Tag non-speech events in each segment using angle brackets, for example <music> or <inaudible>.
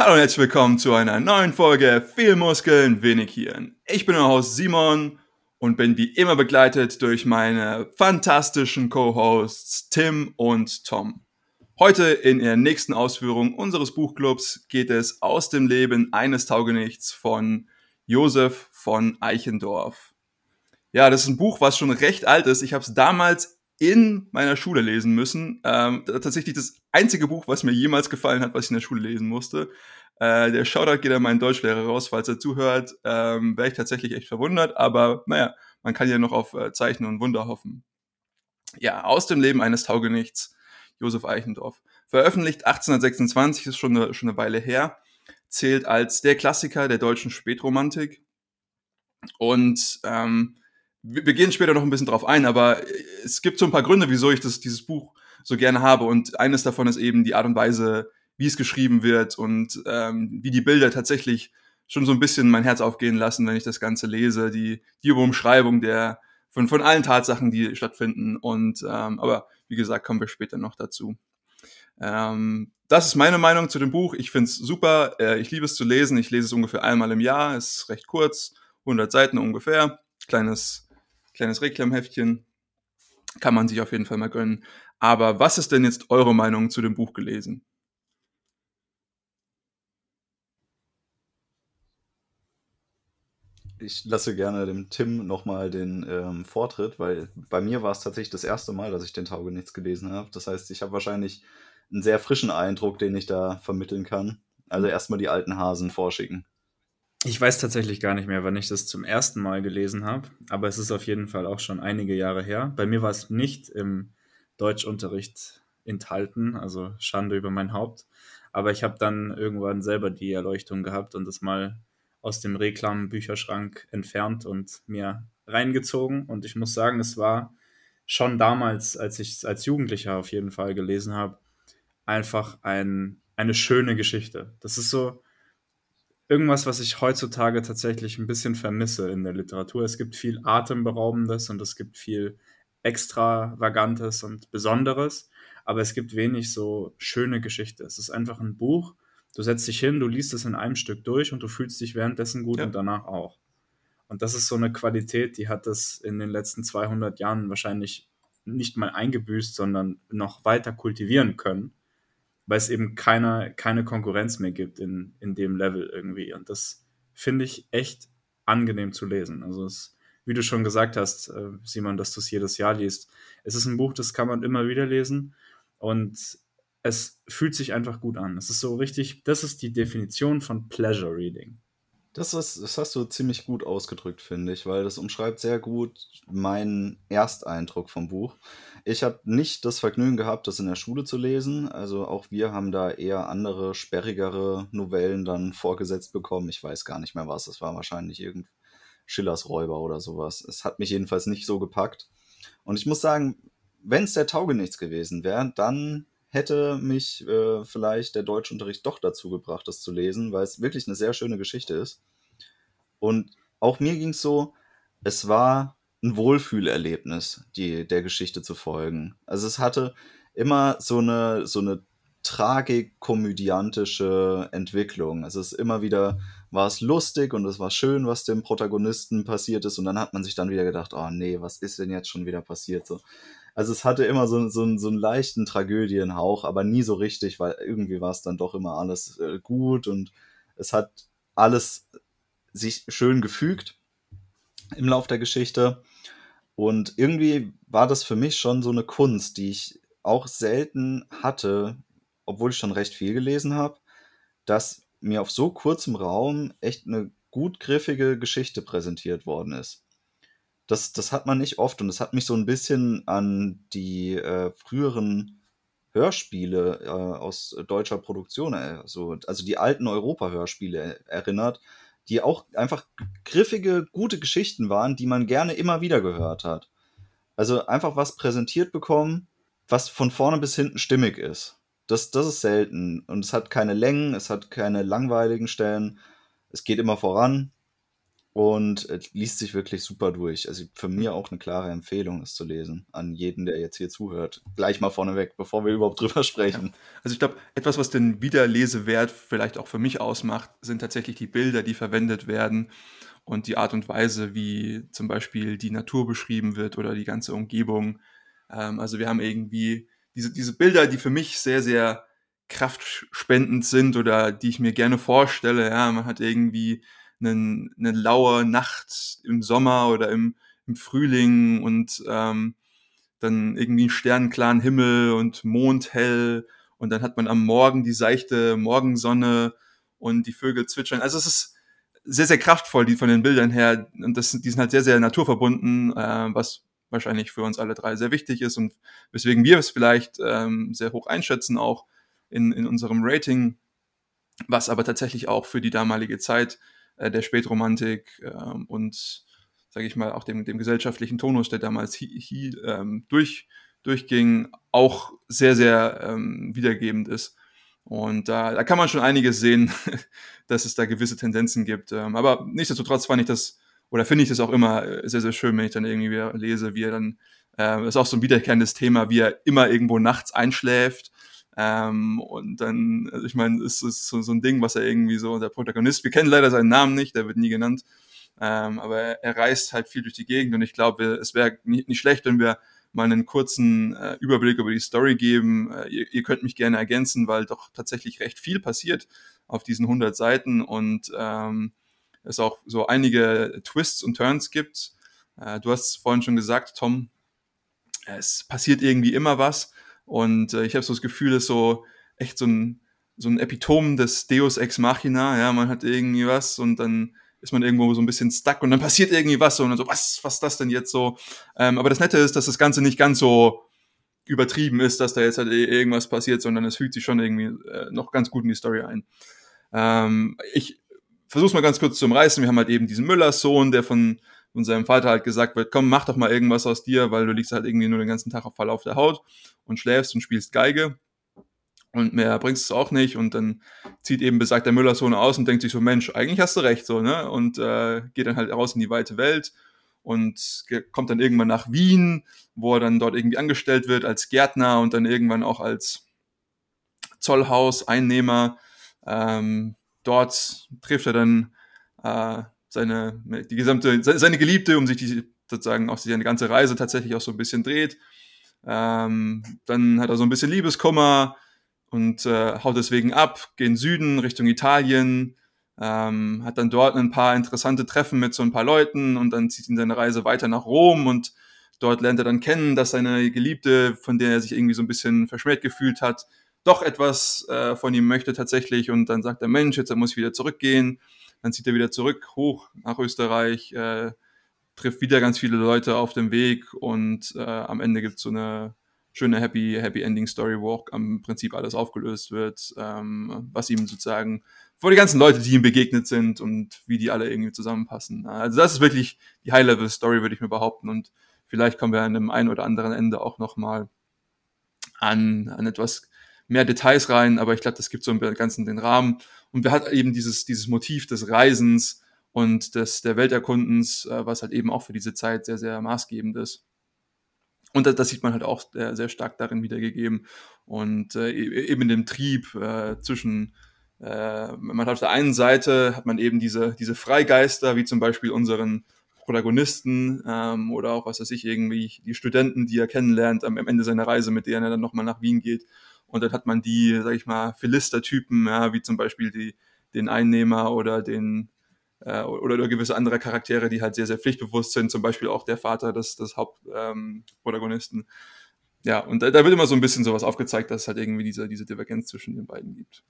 Hallo und herzlich willkommen zu einer neuen Folge Viel Muskeln, wenig Hirn. Ich bin euer Host Simon und bin wie immer begleitet durch meine fantastischen Co-Hosts Tim und Tom. Heute in der nächsten Ausführung unseres Buchclubs geht es aus dem Leben eines Taugenichts von Josef von Eichendorff. Ja, das ist ein Buch, was schon recht alt ist. Ich habe es damals in meiner Schule lesen müssen. Ähm, tatsächlich das einzige Buch, was mir jemals gefallen hat, was ich in der Schule lesen musste. Äh, der Shoutout geht an meinen Deutschlehrer raus, falls er zuhört. Ähm, Wäre ich tatsächlich echt verwundert, aber naja, man kann ja noch auf äh, Zeichen und Wunder hoffen. Ja, aus dem Leben eines Taugenichts, Josef Eichendorff. Veröffentlicht 1826, ist schon eine, schon eine Weile her, zählt als der Klassiker der deutschen Spätromantik. Und ähm, wir gehen später noch ein bisschen drauf ein, aber es gibt so ein paar Gründe, wieso ich das, dieses Buch so gerne habe. Und eines davon ist eben die Art und Weise, wie es geschrieben wird und ähm, wie die Bilder tatsächlich schon so ein bisschen mein Herz aufgehen lassen, wenn ich das Ganze lese. Die, die Umschreibung der, von, von allen Tatsachen, die stattfinden. Und ähm, aber wie gesagt, kommen wir später noch dazu. Ähm, das ist meine Meinung zu dem Buch. Ich finde es super. Äh, ich liebe es zu lesen. Ich lese es ungefähr einmal im Jahr. Es ist recht kurz, 100 Seiten ungefähr. Kleines kleines Reklamheftchen. Kann man sich auf jeden Fall mal gönnen. Aber was ist denn jetzt eure Meinung zu dem Buch gelesen? Ich lasse gerne dem Tim nochmal den ähm, Vortritt, weil bei mir war es tatsächlich das erste Mal, dass ich den Taugenichts gelesen habe. Das heißt, ich habe wahrscheinlich einen sehr frischen Eindruck, den ich da vermitteln kann. Also erstmal die alten Hasen vorschicken. Ich weiß tatsächlich gar nicht mehr, wann ich das zum ersten Mal gelesen habe, aber es ist auf jeden Fall auch schon einige Jahre her. Bei mir war es nicht im Deutschunterricht enthalten, also Schande über mein Haupt. Aber ich habe dann irgendwann selber die Erleuchtung gehabt und das mal aus dem Reklam-Bücherschrank entfernt und mir reingezogen. Und ich muss sagen, es war schon damals, als ich es als Jugendlicher auf jeden Fall gelesen habe, einfach ein, eine schöne Geschichte. Das ist so, irgendwas, was ich heutzutage tatsächlich ein bisschen vermisse in der Literatur. Es gibt viel Atemberaubendes und es gibt viel Extravagantes und Besonderes, aber es gibt wenig so schöne Geschichte. Es ist einfach ein Buch, du setzt dich hin, du liest es in einem Stück durch und du fühlst dich währenddessen gut ja. und danach auch. Und das ist so eine Qualität, die hat es in den letzten 200 Jahren wahrscheinlich nicht mal eingebüßt, sondern noch weiter kultivieren können weil es eben keine, keine Konkurrenz mehr gibt in, in dem Level irgendwie. Und das finde ich echt angenehm zu lesen. Also es, wie du schon gesagt hast, äh, Simon, dass du es jedes Jahr liest. Es ist ein Buch, das kann man immer wieder lesen und es fühlt sich einfach gut an. Es ist so richtig, das ist die Definition von Pleasure Reading. Das, ist, das hast du ziemlich gut ausgedrückt, finde ich, weil das umschreibt sehr gut meinen Ersteindruck vom Buch. Ich habe nicht das Vergnügen gehabt, das in der Schule zu lesen. Also auch wir haben da eher andere, sperrigere Novellen dann vorgesetzt bekommen. Ich weiß gar nicht mehr was. Es war wahrscheinlich irgend Schillers Räuber oder sowas. Es hat mich jedenfalls nicht so gepackt. Und ich muss sagen, wenn es der Taugenichts gewesen wäre, dann hätte mich äh, vielleicht der Deutschunterricht doch dazu gebracht, das zu lesen, weil es wirklich eine sehr schöne Geschichte ist. Und auch mir ging es so, es war ein Wohlfühlerlebnis, die, der Geschichte zu folgen. Also es hatte immer so eine, so eine tragikkomödiantische Entwicklung. Also es ist immer wieder, war es lustig und es war schön, was dem Protagonisten passiert ist und dann hat man sich dann wieder gedacht, oh nee, was ist denn jetzt schon wieder passiert? So. Also es hatte immer so, so, so einen leichten Tragödienhauch, aber nie so richtig, weil irgendwie war es dann doch immer alles äh, gut und es hat alles sich schön gefügt im Lauf der Geschichte. Und irgendwie war das für mich schon so eine Kunst, die ich auch selten hatte, obwohl ich schon recht viel gelesen habe, dass mir auf so kurzem Raum echt eine gut griffige Geschichte präsentiert worden ist. Das, das hat man nicht oft und das hat mich so ein bisschen an die äh, früheren Hörspiele äh, aus deutscher Produktion, äh, so, also die alten Europa-Hörspiele erinnert, die auch einfach griffige, gute Geschichten waren, die man gerne immer wieder gehört hat. Also einfach was präsentiert bekommen, was von vorne bis hinten stimmig ist. Das, das ist selten. Und es hat keine Längen, es hat keine langweiligen Stellen. Es geht immer voran. Und liest sich wirklich super durch. Also für mich auch eine klare Empfehlung, es zu lesen, an jeden, der jetzt hier zuhört. Gleich mal vorneweg, bevor wir <laughs> überhaupt drüber sprechen. Ja. Also ich glaube, etwas, was den Wiederlesewert vielleicht auch für mich ausmacht, sind tatsächlich die Bilder, die verwendet werden und die Art und Weise, wie zum Beispiel die Natur beschrieben wird oder die ganze Umgebung. Ähm, also wir haben irgendwie diese, diese Bilder, die für mich sehr, sehr kraftspendend sind oder die ich mir gerne vorstelle. Ja, man hat irgendwie einen, eine laue Nacht im Sommer oder im, im Frühling und ähm, dann irgendwie einen sternenklaren Himmel und Mond hell und dann hat man am Morgen die seichte Morgensonne und die Vögel zwitschern. Also es ist sehr, sehr kraftvoll, die von den Bildern her. Und das, die sind halt sehr, sehr naturverbunden, äh, was wahrscheinlich für uns alle drei sehr wichtig ist und weswegen wir es vielleicht ähm, sehr hoch einschätzen, auch in, in unserem Rating, was aber tatsächlich auch für die damalige Zeit äh, der Spätromantik äh, und, sage ich mal, auch dem, dem gesellschaftlichen Tonus, der damals hi, hi, ähm, durch, durchging, auch sehr, sehr ähm, wiedergebend ist. Und da, da kann man schon einiges sehen, <laughs> dass es da gewisse Tendenzen gibt. Ähm, aber nichtsdestotrotz fand ich das, oder finde ich das auch immer äh, sehr, sehr schön, wenn ich dann irgendwie wieder lese, wie er dann, äh, ist auch so ein wiederkehrendes Thema, wie er immer irgendwo nachts einschläft. Ähm, und dann, also ich meine, es ist so, so ein Ding, was er irgendwie so, der Protagonist, wir kennen leider seinen Namen nicht, der wird nie genannt, ähm, aber er, er reist halt viel durch die Gegend und ich glaube, es wäre nicht, nicht schlecht, wenn wir mal einen kurzen äh, Überblick über die Story geben. Äh, ihr, ihr, könnt mich gerne ergänzen, weil doch tatsächlich recht viel passiert auf diesen 100 Seiten und ähm, es auch so einige Twists und Turns gibt. Äh, du hast vorhin schon gesagt, Tom, es passiert irgendwie immer was und äh, ich habe so das Gefühl, ist so echt so ein, so ein Epitom des Deus Ex Machina. Ja, man hat irgendwie was und dann ist man irgendwo so ein bisschen stuck und dann passiert irgendwie was und dann so, was, was ist das denn jetzt so? Ähm, aber das Nette ist, dass das Ganze nicht ganz so übertrieben ist, dass da jetzt halt irgendwas passiert, sondern es fügt sich schon irgendwie äh, noch ganz gut in die Story ein. Ähm, ich versuch's mal ganz kurz zu umreißen. Wir haben halt eben diesen Müllers Sohn, der von, von seinem Vater halt gesagt wird, komm, mach doch mal irgendwas aus dir, weil du liegst halt irgendwie nur den ganzen Tag auf Fall auf der Haut und schläfst und spielst Geige und mehr bringst es auch nicht und dann zieht eben besagter Müller-Sohn aus und denkt sich so, Mensch, eigentlich hast du recht so, ne? Und äh, geht dann halt raus in die weite Welt und kommt dann irgendwann nach Wien, wo er dann dort irgendwie angestellt wird als Gärtner und dann irgendwann auch als Zollhaus-Einnehmer. Ähm, dort trifft er dann äh, seine, die gesamte, seine Geliebte, um sich die sozusagen auch seine ganze Reise tatsächlich auch so ein bisschen dreht. Ähm, dann hat er so ein bisschen Liebeskummer, und äh, haut deswegen ab, geht in Süden Richtung Italien, ähm, hat dann dort ein paar interessante Treffen mit so ein paar Leuten und dann zieht ihn seine Reise weiter nach Rom und dort lernt er dann kennen, dass seine Geliebte, von der er sich irgendwie so ein bisschen verschmäht gefühlt hat, doch etwas äh, von ihm möchte tatsächlich und dann sagt er, Mensch, jetzt muss ich wieder zurückgehen. Dann zieht er wieder zurück, hoch nach Österreich, äh, trifft wieder ganz viele Leute auf dem Weg und äh, am Ende gibt es so eine schöne Happy, Happy Ending Story, wo auch am Prinzip alles aufgelöst wird, ähm, was ihm sozusagen vor die ganzen Leute, die ihm begegnet sind und wie die alle irgendwie zusammenpassen. Also das ist wirklich die High-Level-Story, würde ich mir behaupten. Und vielleicht kommen wir an einem einen oder anderen Ende auch nochmal an, an etwas mehr Details rein, aber ich glaube, das gibt so im Ganzen den Rahmen. Und wir hat eben dieses, dieses Motiv des Reisens und des, der Welterkundens, äh, was halt eben auch für diese Zeit sehr, sehr maßgebend ist. Und das, das sieht man halt auch sehr, sehr stark darin wiedergegeben. Und äh, e-, eben in dem Trieb äh, zwischen, äh, man hat auf der einen Seite hat man eben diese, diese Freigeister, wie zum Beispiel unseren Protagonisten ähm, oder auch, was weiß ich, irgendwie die Studenten, die er kennenlernt am, am Ende seiner Reise, mit denen er dann nochmal nach Wien geht. Und dann hat man die, sag ich mal, Philister-Typen, ja, wie zum Beispiel die, den Einnehmer oder den, äh, oder, oder gewisse andere Charaktere, die halt sehr, sehr pflichtbewusst sind, zum Beispiel auch der Vater des, des Hauptprotagonisten. Ähm, ja, und da, da, wird immer so ein bisschen sowas aufgezeigt, dass es halt irgendwie diese, diese Divergenz zwischen den beiden gibt.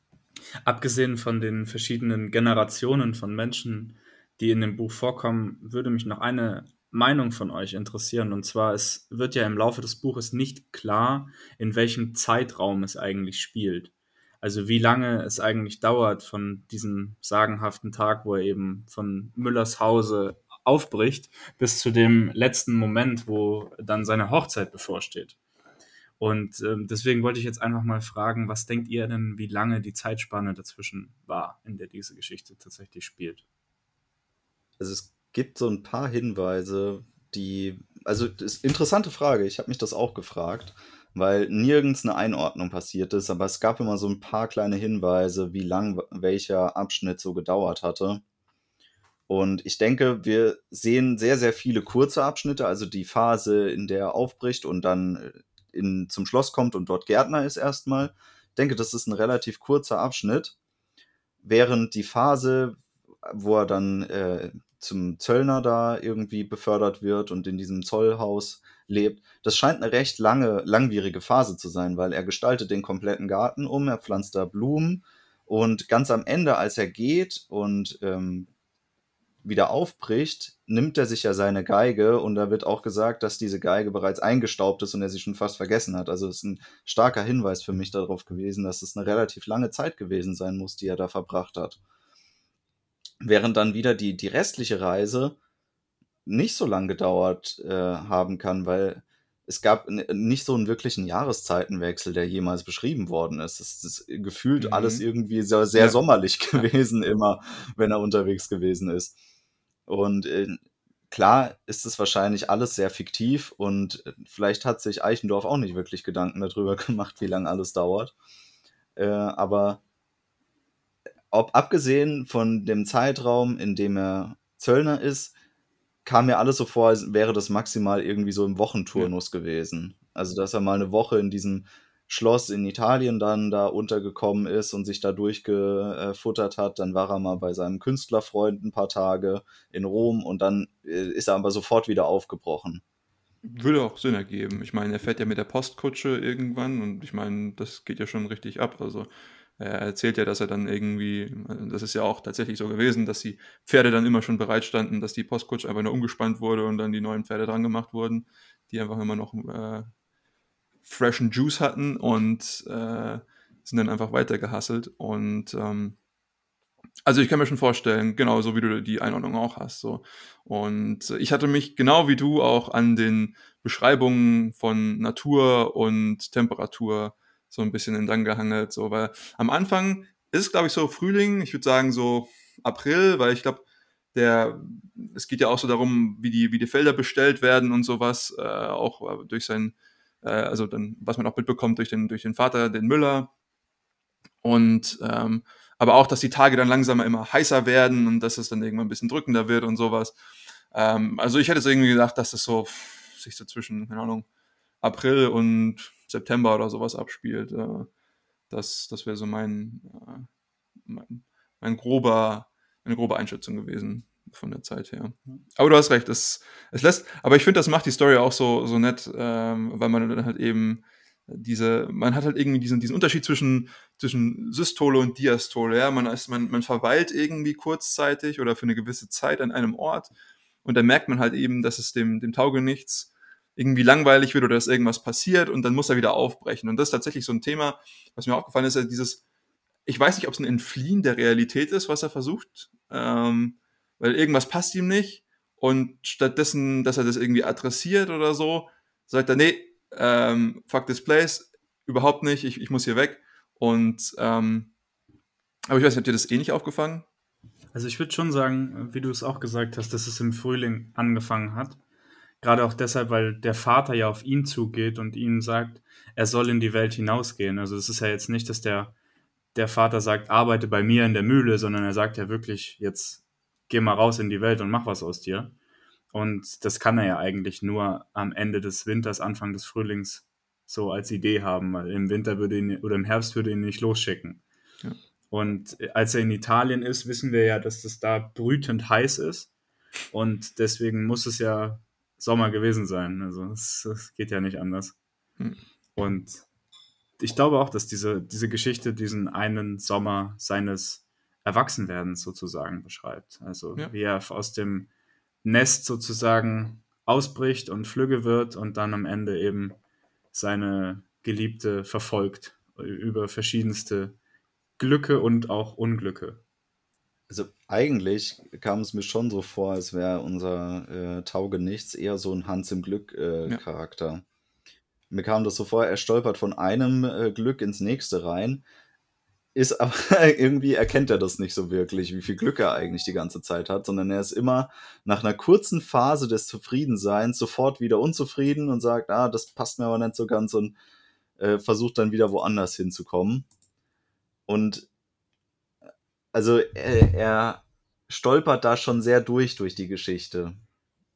Abgesehen von den verschiedenen Generationen von Menschen, die in dem Buch vorkommen, würde mich noch eine Meinung von euch interessieren. Und zwar, es wird ja im Laufe des Buches nicht klar, in welchem Zeitraum es eigentlich spielt. Also wie lange es eigentlich dauert von diesem sagenhaften Tag, wo er eben von Müllers Hause aufbricht, bis zu dem letzten Moment, wo dann seine Hochzeit bevorsteht. Und ähm, deswegen wollte ich jetzt einfach mal fragen, was denkt ihr denn, wie lange die Zeitspanne dazwischen war, in der diese Geschichte tatsächlich spielt? Also es gibt so ein paar Hinweise, die, also das ist interessante Frage, ich habe mich das auch gefragt, weil nirgends eine Einordnung passiert ist, aber es gab immer so ein paar kleine Hinweise, wie lang welcher Abschnitt so gedauert hatte. Und ich denke, wir sehen sehr, sehr viele kurze Abschnitte, also die Phase, in der er aufbricht und dann äh, in, zum Schloss kommt und dort Gärtner ist erstmal. Ich denke, das ist ein relativ kurzer Abschnitt, während die Phase, wo er dann äh, zum Zöllner da irgendwie befördert wird und in diesem Zollhaus lebt, das scheint eine recht lange, langwierige Phase zu sein, weil er gestaltet den kompletten Garten um, er pflanzt da Blumen und ganz am Ende, als er geht und ähm, wieder aufbricht, nimmt er sich ja seine Geige und da wird auch gesagt, dass diese Geige bereits eingestaubt ist und er sie schon fast vergessen hat. Also ist ein starker Hinweis für mich darauf gewesen, dass es eine relativ lange Zeit gewesen sein muss, die er da verbracht hat. Während dann wieder die, die restliche Reise nicht so lang gedauert äh, haben kann, weil es gab nicht so einen wirklichen Jahreszeitenwechsel, der jemals beschrieben worden ist. Es ist gefühlt mhm. alles irgendwie sehr, sehr ja. sommerlich gewesen, immer, wenn er unterwegs gewesen ist. Und äh, klar ist es wahrscheinlich alles sehr fiktiv und äh, vielleicht hat sich Eichendorf auch nicht wirklich Gedanken darüber <laughs> gemacht, wie lange alles dauert. Äh, aber ob abgesehen von dem Zeitraum, in dem er Zöllner ist, kam mir alles so vor, als wäre das maximal irgendwie so im Wochenturnus ja. gewesen. Also, dass er mal eine Woche in diesem Schloss in Italien dann da untergekommen ist und sich da durchgefuttert hat. Dann war er mal bei seinem Künstlerfreund ein paar Tage in Rom und dann äh, ist er aber sofort wieder aufgebrochen. Würde auch Sinn ergeben. Ich meine, er fährt ja mit der Postkutsche irgendwann und ich meine, das geht ja schon richtig ab. Also er erzählt ja, dass er dann irgendwie, das ist ja auch tatsächlich so gewesen, dass die Pferde dann immer schon bereit standen, dass die Postkutsche einfach nur umgespannt wurde und dann die neuen Pferde dran gemacht wurden, die einfach immer noch äh, freshen Juice hatten und äh, sind dann einfach weiter gehasselt. Und ähm, also ich kann mir schon vorstellen, genau so wie du die Einordnung auch hast. So. Und ich hatte mich genau wie du auch an den Beschreibungen von Natur und Temperatur so ein bisschen entlang gehangelt. So, weil am Anfang ist es, glaube ich, so Frühling, ich würde sagen so April, weil ich glaube, der, es geht ja auch so darum, wie die, wie die Felder bestellt werden und sowas, äh, auch durch sein, äh, also dann, was man auch mitbekommt durch den, durch den Vater, den Müller. Und ähm, aber auch, dass die Tage dann langsam immer heißer werden und dass es dann irgendwann ein bisschen drückender wird und sowas. Ähm, also ich hätte es irgendwie gedacht, dass das so sich so zwischen, keine Ahnung, April und September oder sowas abspielt. Äh, das das wäre so mein, äh, mein, mein grober, eine grobe Einschätzung gewesen von der Zeit her. Aber du hast recht, es, es lässt, aber ich finde, das macht die Story auch so, so nett, ähm, weil man dann halt eben diese, man hat halt irgendwie diesen, diesen Unterschied zwischen, zwischen Systole und Diastole. Ja? Man, ist, man, man verweilt irgendwie kurzzeitig oder für eine gewisse Zeit an einem Ort und dann merkt man halt eben, dass es dem, dem Taugenichts irgendwie langweilig wird oder dass irgendwas passiert und dann muss er wieder aufbrechen. Und das ist tatsächlich so ein Thema, was mir aufgefallen ist, dieses, ich weiß nicht, ob es ein Entfliehen der Realität ist, was er versucht, ähm, weil irgendwas passt ihm nicht und stattdessen, dass er das irgendwie adressiert oder so, sagt er, nee, ähm, fuck this place, überhaupt nicht, ich, ich muss hier weg. Und ähm, aber ich weiß nicht, habt ihr das eh nicht aufgefangen? Also ich würde schon sagen, wie du es auch gesagt hast, dass es im Frühling angefangen hat. Gerade auch deshalb, weil der Vater ja auf ihn zugeht und ihm sagt, er soll in die Welt hinausgehen. Also es ist ja jetzt nicht, dass der, der Vater sagt, arbeite bei mir in der Mühle, sondern er sagt ja wirklich, jetzt geh mal raus in die Welt und mach was aus dir. Und das kann er ja eigentlich nur am Ende des Winters, Anfang des Frühlings so als Idee haben, weil im Winter würde ihn oder im Herbst würde ihn nicht losschicken. Ja. Und als er in Italien ist, wissen wir ja, dass das da brütend heiß ist. Und deswegen muss es ja Sommer gewesen sein. Also es, geht ja nicht anders. Hm. Und ich glaube auch, dass diese, diese Geschichte diesen einen Sommer seines Erwachsenwerdens sozusagen beschreibt. Also ja. wie er aus dem Nest sozusagen ausbricht und flügge wird und dann am Ende eben seine Geliebte verfolgt über verschiedenste Glücke und auch Unglücke. Also eigentlich kam es mir schon so vor, als wäre unser äh, Taugenichts eher so ein Hans im Glück-Charakter. Äh, ja. Mir kam das so vor, er stolpert von einem äh, Glück ins nächste rein. ist aber <laughs> irgendwie erkennt er das nicht so wirklich, wie viel Glück er eigentlich die ganze Zeit hat, sondern er ist immer nach einer kurzen Phase des Zufriedenseins sofort wieder unzufrieden und sagt, ah, das passt mir aber nicht so ganz und äh, versucht dann wieder woanders hinzukommen. Und also er, er stolpert da schon sehr durch durch die Geschichte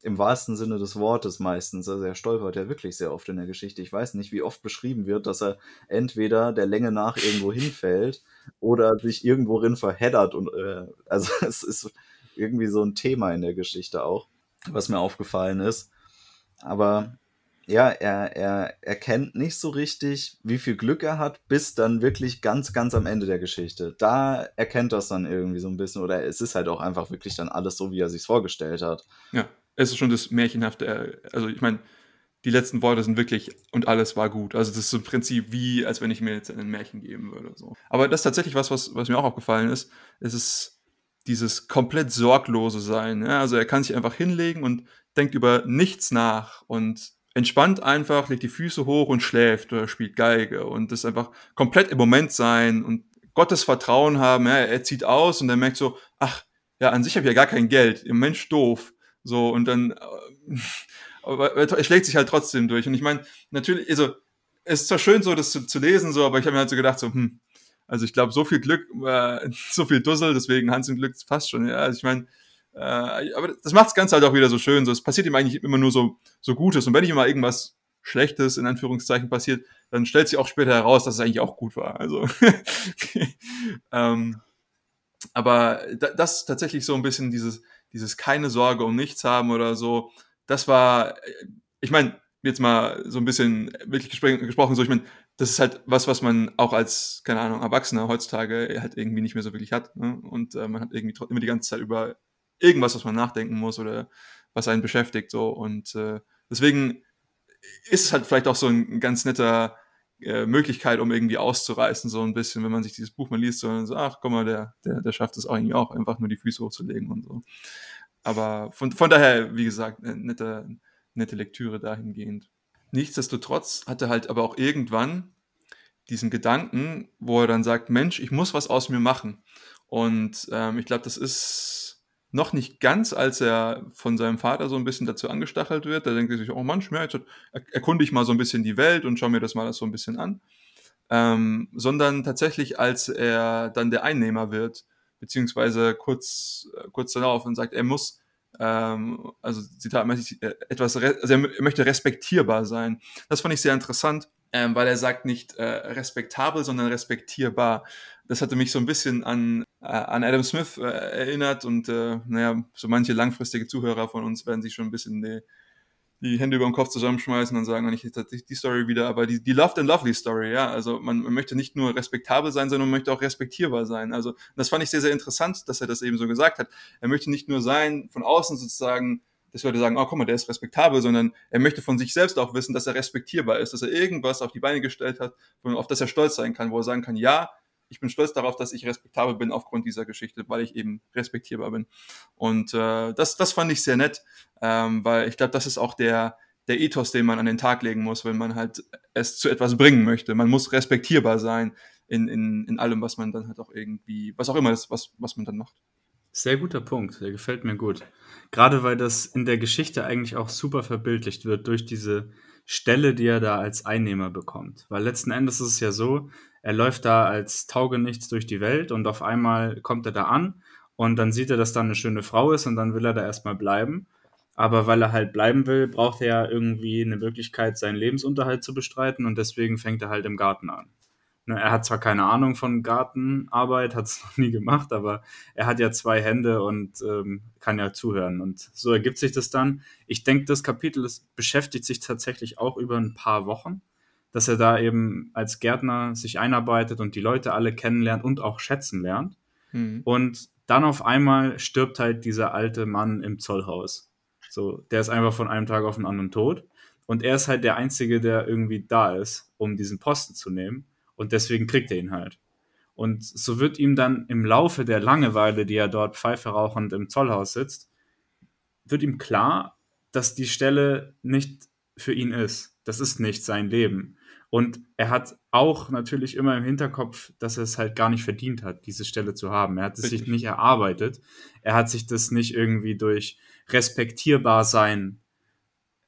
im wahrsten Sinne des Wortes meistens. Also er stolpert ja wirklich sehr oft in der Geschichte. Ich weiß nicht, wie oft beschrieben wird, dass er entweder der Länge nach irgendwo hinfällt oder sich irgendwo drin verheddert. Und äh, also <laughs> es ist irgendwie so ein Thema in der Geschichte auch, was mir aufgefallen ist. Aber ja, er, er erkennt nicht so richtig, wie viel Glück er hat, bis dann wirklich ganz, ganz am Ende der Geschichte. Da erkennt das dann irgendwie so ein bisschen, oder es ist halt auch einfach wirklich dann alles so, wie er sich vorgestellt hat. Ja es ist schon das Märchenhafte. Also ich meine, die letzten Worte sind wirklich und alles war gut. Also das ist im Prinzip wie, als wenn ich mir jetzt ein Märchen geben würde. So. Aber das ist tatsächlich was, was, was mir auch aufgefallen ist. Es ist dieses komplett sorglose Sein. Ja? Also er kann sich einfach hinlegen und denkt über nichts nach und entspannt einfach, legt die Füße hoch und schläft oder spielt Geige und das einfach komplett im Moment sein und Gottes Vertrauen haben. Ja? Er zieht aus und er merkt so, ach, ja, an sich habe ich ja gar kein Geld. Im Mensch doof. So, und dann, äh, <laughs> aber er schlägt sich halt trotzdem durch. Und ich meine, natürlich, also, es ist zwar schön so, das zu, zu lesen, so, aber ich habe mir halt so gedacht, so, hm, also ich glaube, so viel Glück, äh, <laughs> so viel Dussel, deswegen Hans im Glück fast schon, ja. Also ich meine, äh, aber das macht das Ganze halt auch wieder so schön. So, es passiert ihm eigentlich immer nur so, so Gutes. Und wenn ihm mal irgendwas Schlechtes in Anführungszeichen passiert, dann stellt sich auch später heraus, dass es eigentlich auch gut war. Also, <laughs> ähm, aber das ist tatsächlich so ein bisschen dieses, dieses keine Sorge um nichts haben oder so, das war, ich meine, jetzt mal so ein bisschen wirklich gesprochen, so ich meine, das ist halt was, was man auch als, keine Ahnung, Erwachsener heutzutage halt irgendwie nicht mehr so wirklich hat. Ne? Und äh, man hat irgendwie immer die ganze Zeit über irgendwas, was man nachdenken muss oder was einen beschäftigt. So. Und äh, deswegen ist es halt vielleicht auch so ein ganz netter äh, Möglichkeit, um irgendwie auszureißen, so ein bisschen, wenn man sich dieses Buch mal liest, so, so ach, guck mal, der, der, der schafft es irgendwie auch, einfach nur die Füße hochzulegen und so. Aber von, von daher, wie gesagt, nette, nette Lektüre dahingehend. Nichtsdestotrotz hat er halt aber auch irgendwann diesen Gedanken, wo er dann sagt, Mensch, ich muss was aus mir machen. Und ähm, ich glaube, das ist noch nicht ganz, als er von seinem Vater so ein bisschen dazu angestachelt wird. Da denkt er sich, oh Mann, jetzt erkunde ich mal so ein bisschen die Welt und schaue mir das mal so ein bisschen an. Ähm, sondern tatsächlich, als er dann der Einnehmer wird, beziehungsweise kurz, kurz darauf und sagt, er muss, ähm, also Zitat, äh, etwas, also er möchte respektierbar sein. Das fand ich sehr interessant, ähm, weil er sagt nicht äh, respektabel, sondern respektierbar. Das hatte mich so ein bisschen an, äh, an Adam Smith äh, erinnert und äh, naja, so manche langfristige Zuhörer von uns werden sich schon ein bisschen die, die Hände über den Kopf zusammenschmeißen und sagen, ich hätte die Story wieder, aber die, die Loved and Lovely Story, ja. Also man, man möchte nicht nur respektabel sein, sondern man möchte auch respektierbar sein. Also das fand ich sehr, sehr interessant, dass er das eben so gesagt hat. Er möchte nicht nur sein, von außen sozusagen, dass Leute sagen, oh, guck mal, der ist respektabel, sondern er möchte von sich selbst auch wissen, dass er respektierbar ist, dass er irgendwas auf die Beine gestellt hat, auf das er stolz sein kann, wo er sagen kann, ja, ich bin stolz darauf, dass ich respektabel bin aufgrund dieser Geschichte, weil ich eben respektierbar bin. Und äh, das, das fand ich sehr nett, ähm, weil ich glaube, das ist auch der, der Ethos, den man an den Tag legen muss, wenn man halt es zu etwas bringen möchte. Man muss respektierbar sein in, in, in allem, was man dann halt auch irgendwie, was auch immer ist, was, was man dann macht. Sehr guter Punkt, der gefällt mir gut. Gerade weil das in der Geschichte eigentlich auch super verbildlicht wird durch diese Stelle, die er da als Einnehmer bekommt. Weil letzten Endes ist es ja so, er läuft da als Taugenichts durch die Welt und auf einmal kommt er da an und dann sieht er, dass da eine schöne Frau ist und dann will er da erstmal bleiben. Aber weil er halt bleiben will, braucht er ja irgendwie eine Möglichkeit, seinen Lebensunterhalt zu bestreiten und deswegen fängt er halt im Garten an. Ne, er hat zwar keine Ahnung von Gartenarbeit, <laughs> hat es noch nie gemacht, aber er hat ja zwei Hände und ähm, kann ja zuhören. Und so ergibt sich das dann. Ich denke, das Kapitel ist, beschäftigt sich tatsächlich auch über ein paar Wochen dass er da eben als Gärtner sich einarbeitet und die Leute alle kennenlernt und auch schätzen lernt. Mhm. Und dann auf einmal stirbt halt dieser alte Mann im Zollhaus. So, der ist einfach von einem Tag auf den anderen tot. Und er ist halt der Einzige, der irgendwie da ist, um diesen Posten zu nehmen. Und deswegen kriegt er ihn halt. Und so wird ihm dann im Laufe der Langeweile, die er dort Pfeife rauchend im Zollhaus sitzt, wird ihm klar, dass die Stelle nicht für ihn ist. Das ist nicht sein Leben. Und er hat auch natürlich immer im Hinterkopf, dass er es halt gar nicht verdient hat, diese Stelle zu haben. Er hat es sich nicht erarbeitet. Er hat sich das nicht irgendwie durch respektierbar sein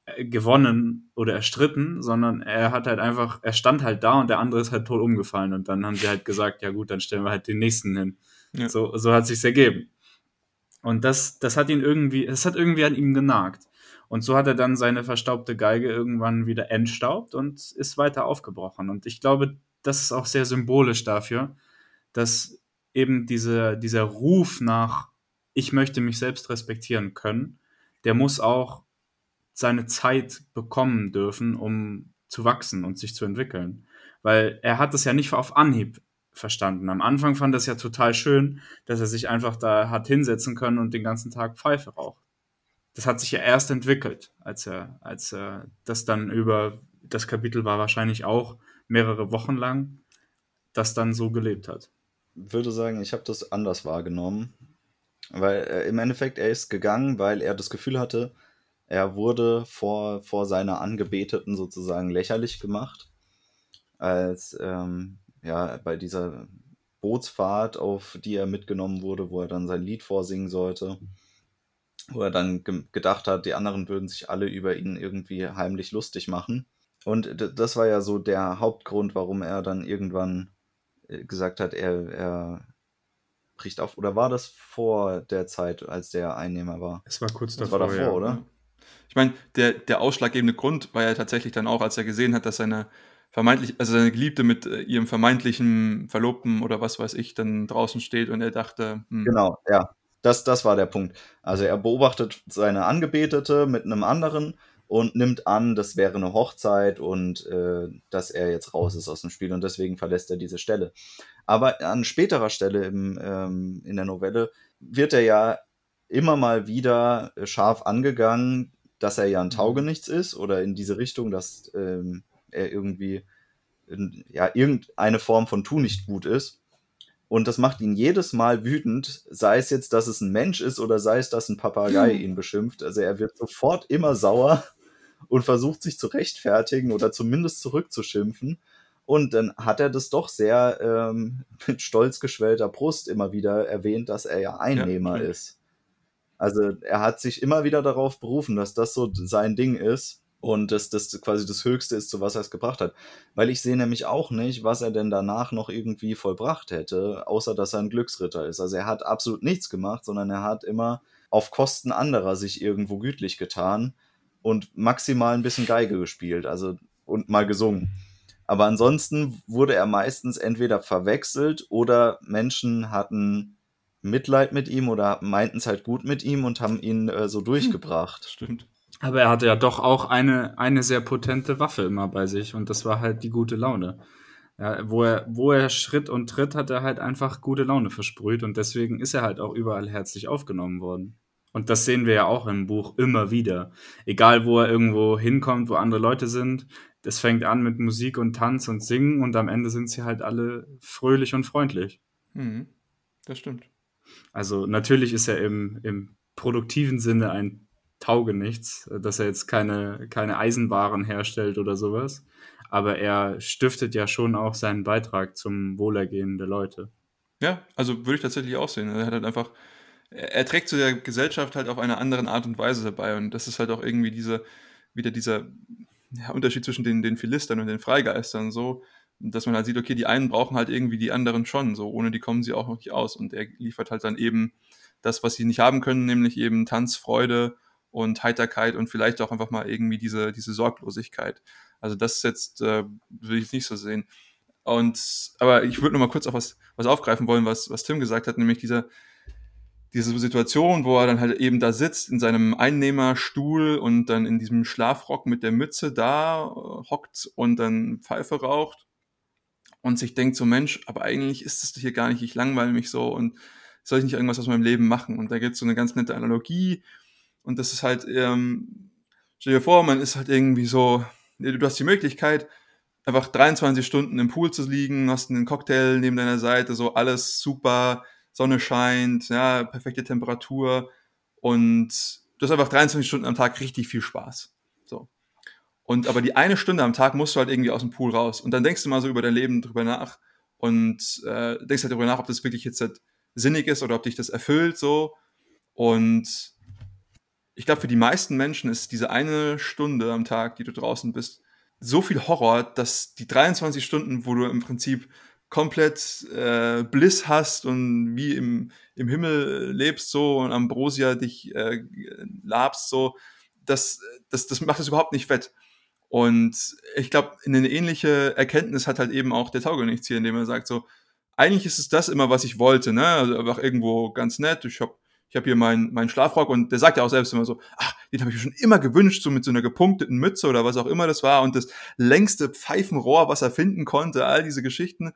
äh, gewonnen oder erstritten, sondern er hat halt einfach, er stand halt da und der andere ist halt tot umgefallen und dann haben sie halt gesagt, ja gut, dann stellen wir halt den nächsten hin. Ja. So, so hat sich's ergeben. Und das, das hat ihn irgendwie, es hat irgendwie an ihm genagt. Und so hat er dann seine verstaubte Geige irgendwann wieder entstaubt und ist weiter aufgebrochen. Und ich glaube, das ist auch sehr symbolisch dafür, dass eben diese, dieser Ruf nach, ich möchte mich selbst respektieren können, der muss auch seine Zeit bekommen dürfen, um zu wachsen und sich zu entwickeln. Weil er hat es ja nicht auf Anhieb verstanden. Am Anfang fand es ja total schön, dass er sich einfach da hat hinsetzen können und den ganzen Tag Pfeife raucht das hat sich ja erst entwickelt, als er, als er das dann über, das Kapitel war wahrscheinlich auch mehrere Wochen lang, das dann so gelebt hat. Würde sagen, ich habe das anders wahrgenommen. Weil äh, im Endeffekt, er ist gegangen, weil er das Gefühl hatte, er wurde vor, vor seiner Angebeteten sozusagen lächerlich gemacht. Als ähm, ja, bei dieser Bootsfahrt, auf die er mitgenommen wurde, wo er dann sein Lied vorsingen sollte wo er dann ge gedacht hat, die anderen würden sich alle über ihn irgendwie heimlich lustig machen. Und das war ja so der Hauptgrund, warum er dann irgendwann äh, gesagt hat, er, er bricht auf. Oder war das vor der Zeit, als der Einnehmer war? Es war kurz davor. Das war davor, ja. oder? Ich meine, der, der ausschlaggebende Grund war ja tatsächlich dann auch, als er gesehen hat, dass seine vermeintlich, also seine Geliebte mit äh, ihrem vermeintlichen Verlobten oder was weiß ich dann draußen steht und er dachte, hm. Genau, ja. Das, das war der Punkt. Also er beobachtet seine Angebetete mit einem anderen und nimmt an, das wäre eine Hochzeit und äh, dass er jetzt raus ist aus dem Spiel und deswegen verlässt er diese Stelle. Aber an späterer Stelle im, ähm, in der Novelle wird er ja immer mal wieder scharf angegangen, dass er ja ein mhm. Taugenichts ist oder in diese Richtung, dass ähm, er irgendwie in, ja, irgendeine Form von Tu nicht gut ist. Und das macht ihn jedes Mal wütend, sei es jetzt, dass es ein Mensch ist oder sei es, dass ein Papagei ihn beschimpft. Also er wird sofort immer sauer <laughs> und versucht sich zu rechtfertigen oder zumindest zurückzuschimpfen. Und dann hat er das doch sehr ähm, <laughs> mit stolz geschwellter Brust immer wieder erwähnt, dass er ja Einnehmer ja, ist. Also er hat sich immer wieder darauf berufen, dass das so sein Ding ist und dass das quasi das Höchste ist, zu was er es gebracht hat. Weil ich sehe nämlich auch nicht, was er denn danach noch irgendwie vollbracht hätte, außer dass er ein Glücksritter ist. Also er hat absolut nichts gemacht, sondern er hat immer auf Kosten anderer sich irgendwo gütlich getan und maximal ein bisschen Geige gespielt, also und mal gesungen. Aber ansonsten wurde er meistens entweder verwechselt oder Menschen hatten Mitleid mit ihm oder meinten es halt gut mit ihm und haben ihn äh, so durchgebracht. Stimmt. Aber er hatte ja doch auch eine, eine sehr potente Waffe immer bei sich und das war halt die gute Laune. Ja, wo, er, wo er Schritt und Tritt, hat er halt einfach gute Laune versprüht und deswegen ist er halt auch überall herzlich aufgenommen worden. Und das sehen wir ja auch im Buch immer wieder. Egal, wo er irgendwo hinkommt, wo andere Leute sind, das fängt an mit Musik und Tanz und Singen und am Ende sind sie halt alle fröhlich und freundlich. Mhm, das stimmt. Also natürlich ist er im, im produktiven Sinne ein Taugenichts, dass er jetzt keine, keine Eisenwaren herstellt oder sowas. Aber er stiftet ja schon auch seinen Beitrag zum Wohlergehen der Leute. Ja, also würde ich tatsächlich auch sehen. Er hat halt einfach, er trägt zu der Gesellschaft halt auf eine andere Art und Weise dabei. Und das ist halt auch irgendwie diese, wieder dieser ja, Unterschied zwischen den, den Philistern und den Freigeistern so, dass man halt sieht, okay, die einen brauchen halt irgendwie die anderen schon, so ohne die kommen sie auch noch nicht aus. Und er liefert halt dann eben das, was sie nicht haben können, nämlich eben Tanzfreude und Heiterkeit und vielleicht auch einfach mal irgendwie diese, diese Sorglosigkeit. Also das jetzt äh, will ich nicht so sehen. Und aber ich würde noch mal kurz auf was, was aufgreifen wollen, was, was Tim gesagt hat, nämlich diese, diese Situation, wo er dann halt eben da sitzt in seinem Einnehmerstuhl und dann in diesem Schlafrock mit der Mütze da äh, hockt und dann Pfeife raucht und sich denkt so, Mensch, aber eigentlich ist das hier gar nicht, ich langweile mich so und soll ich nicht irgendwas aus meinem Leben machen? Und da gibt es so eine ganz nette Analogie, und das ist halt, ähm, stell dir vor, man ist halt irgendwie so, du hast die Möglichkeit, einfach 23 Stunden im Pool zu liegen, hast einen Cocktail neben deiner Seite, so alles super, Sonne scheint, ja, perfekte Temperatur und du hast einfach 23 Stunden am Tag richtig viel Spaß. So. Und aber die eine Stunde am Tag musst du halt irgendwie aus dem Pool raus. Und dann denkst du mal so über dein Leben drüber nach und äh, denkst halt darüber nach, ob das wirklich jetzt halt sinnig ist oder ob dich das erfüllt so. Und ich glaube, für die meisten Menschen ist diese eine Stunde am Tag, die du draußen bist, so viel Horror, dass die 23 Stunden, wo du im Prinzip komplett äh, Bliss hast und wie im, im Himmel lebst so und Ambrosia dich äh, labst so, das, das, das macht es überhaupt nicht wett. Und ich glaube, eine ähnliche Erkenntnis hat halt eben auch der Taugenichts hier, indem er sagt so, eigentlich ist es das immer, was ich wollte, ne? Also einfach irgendwo ganz nett. Ich habe ich hab hier meinen mein Schlafrock und der sagt ja auch selbst immer so, ach, den habe ich mir schon immer gewünscht, so mit so einer gepunkteten Mütze oder was auch immer das war und das längste Pfeifenrohr, was er finden konnte, all diese Geschichten.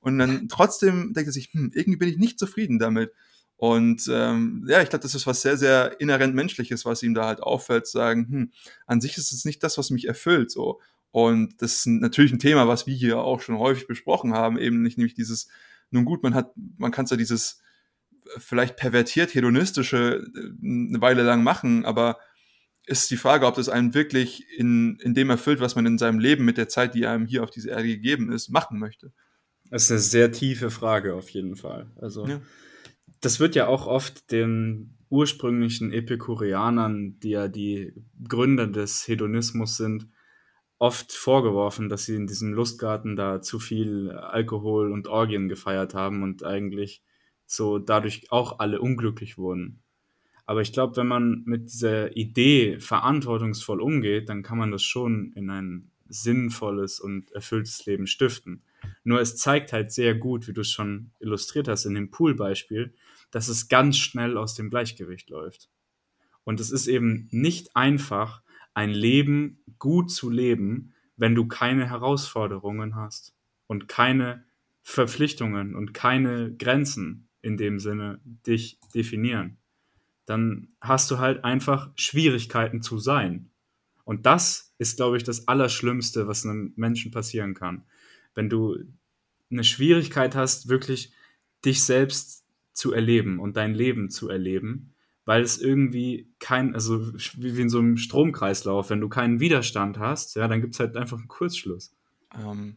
Und dann trotzdem denkt er sich, hm, irgendwie bin ich nicht zufrieden damit. Und ähm, ja, ich glaube, das ist was sehr, sehr inhärent Menschliches, was ihm da halt auffällt, zu sagen, hm, an sich ist es nicht das, was mich erfüllt. so. Und das ist natürlich ein Thema, was wir hier auch schon häufig besprochen haben, eben nicht nämlich dieses, nun gut, man hat, man kann zwar dieses vielleicht pervertiert hedonistische äh, eine Weile lang machen, aber ist die Frage, ob das einen wirklich in, in dem erfüllt, was man in seinem Leben mit der Zeit, die einem hier auf diese Erde gegeben ist, machen möchte. Das ist eine sehr tiefe Frage auf jeden Fall. Also ja das wird ja auch oft den ursprünglichen Epikureanern, die ja die Gründer des Hedonismus sind, oft vorgeworfen, dass sie in diesem Lustgarten da zu viel Alkohol und Orgien gefeiert haben und eigentlich so dadurch auch alle unglücklich wurden. Aber ich glaube, wenn man mit dieser Idee verantwortungsvoll umgeht, dann kann man das schon in ein sinnvolles und erfülltes Leben stiften. Nur es zeigt halt sehr gut, wie du es schon illustriert hast in dem Poolbeispiel, dass es ganz schnell aus dem Gleichgewicht läuft. Und es ist eben nicht einfach, ein Leben gut zu leben, wenn du keine Herausforderungen hast und keine Verpflichtungen und keine Grenzen in dem Sinne dich definieren. Dann hast du halt einfach Schwierigkeiten zu sein. Und das ist, glaube ich, das Allerschlimmste, was einem Menschen passieren kann. Wenn du eine Schwierigkeit hast, wirklich dich selbst zu erleben und dein Leben zu erleben, weil es irgendwie kein, also wie in so einem Stromkreislauf, wenn du keinen Widerstand hast, ja, dann gibt es halt einfach einen Kurzschluss. Ähm,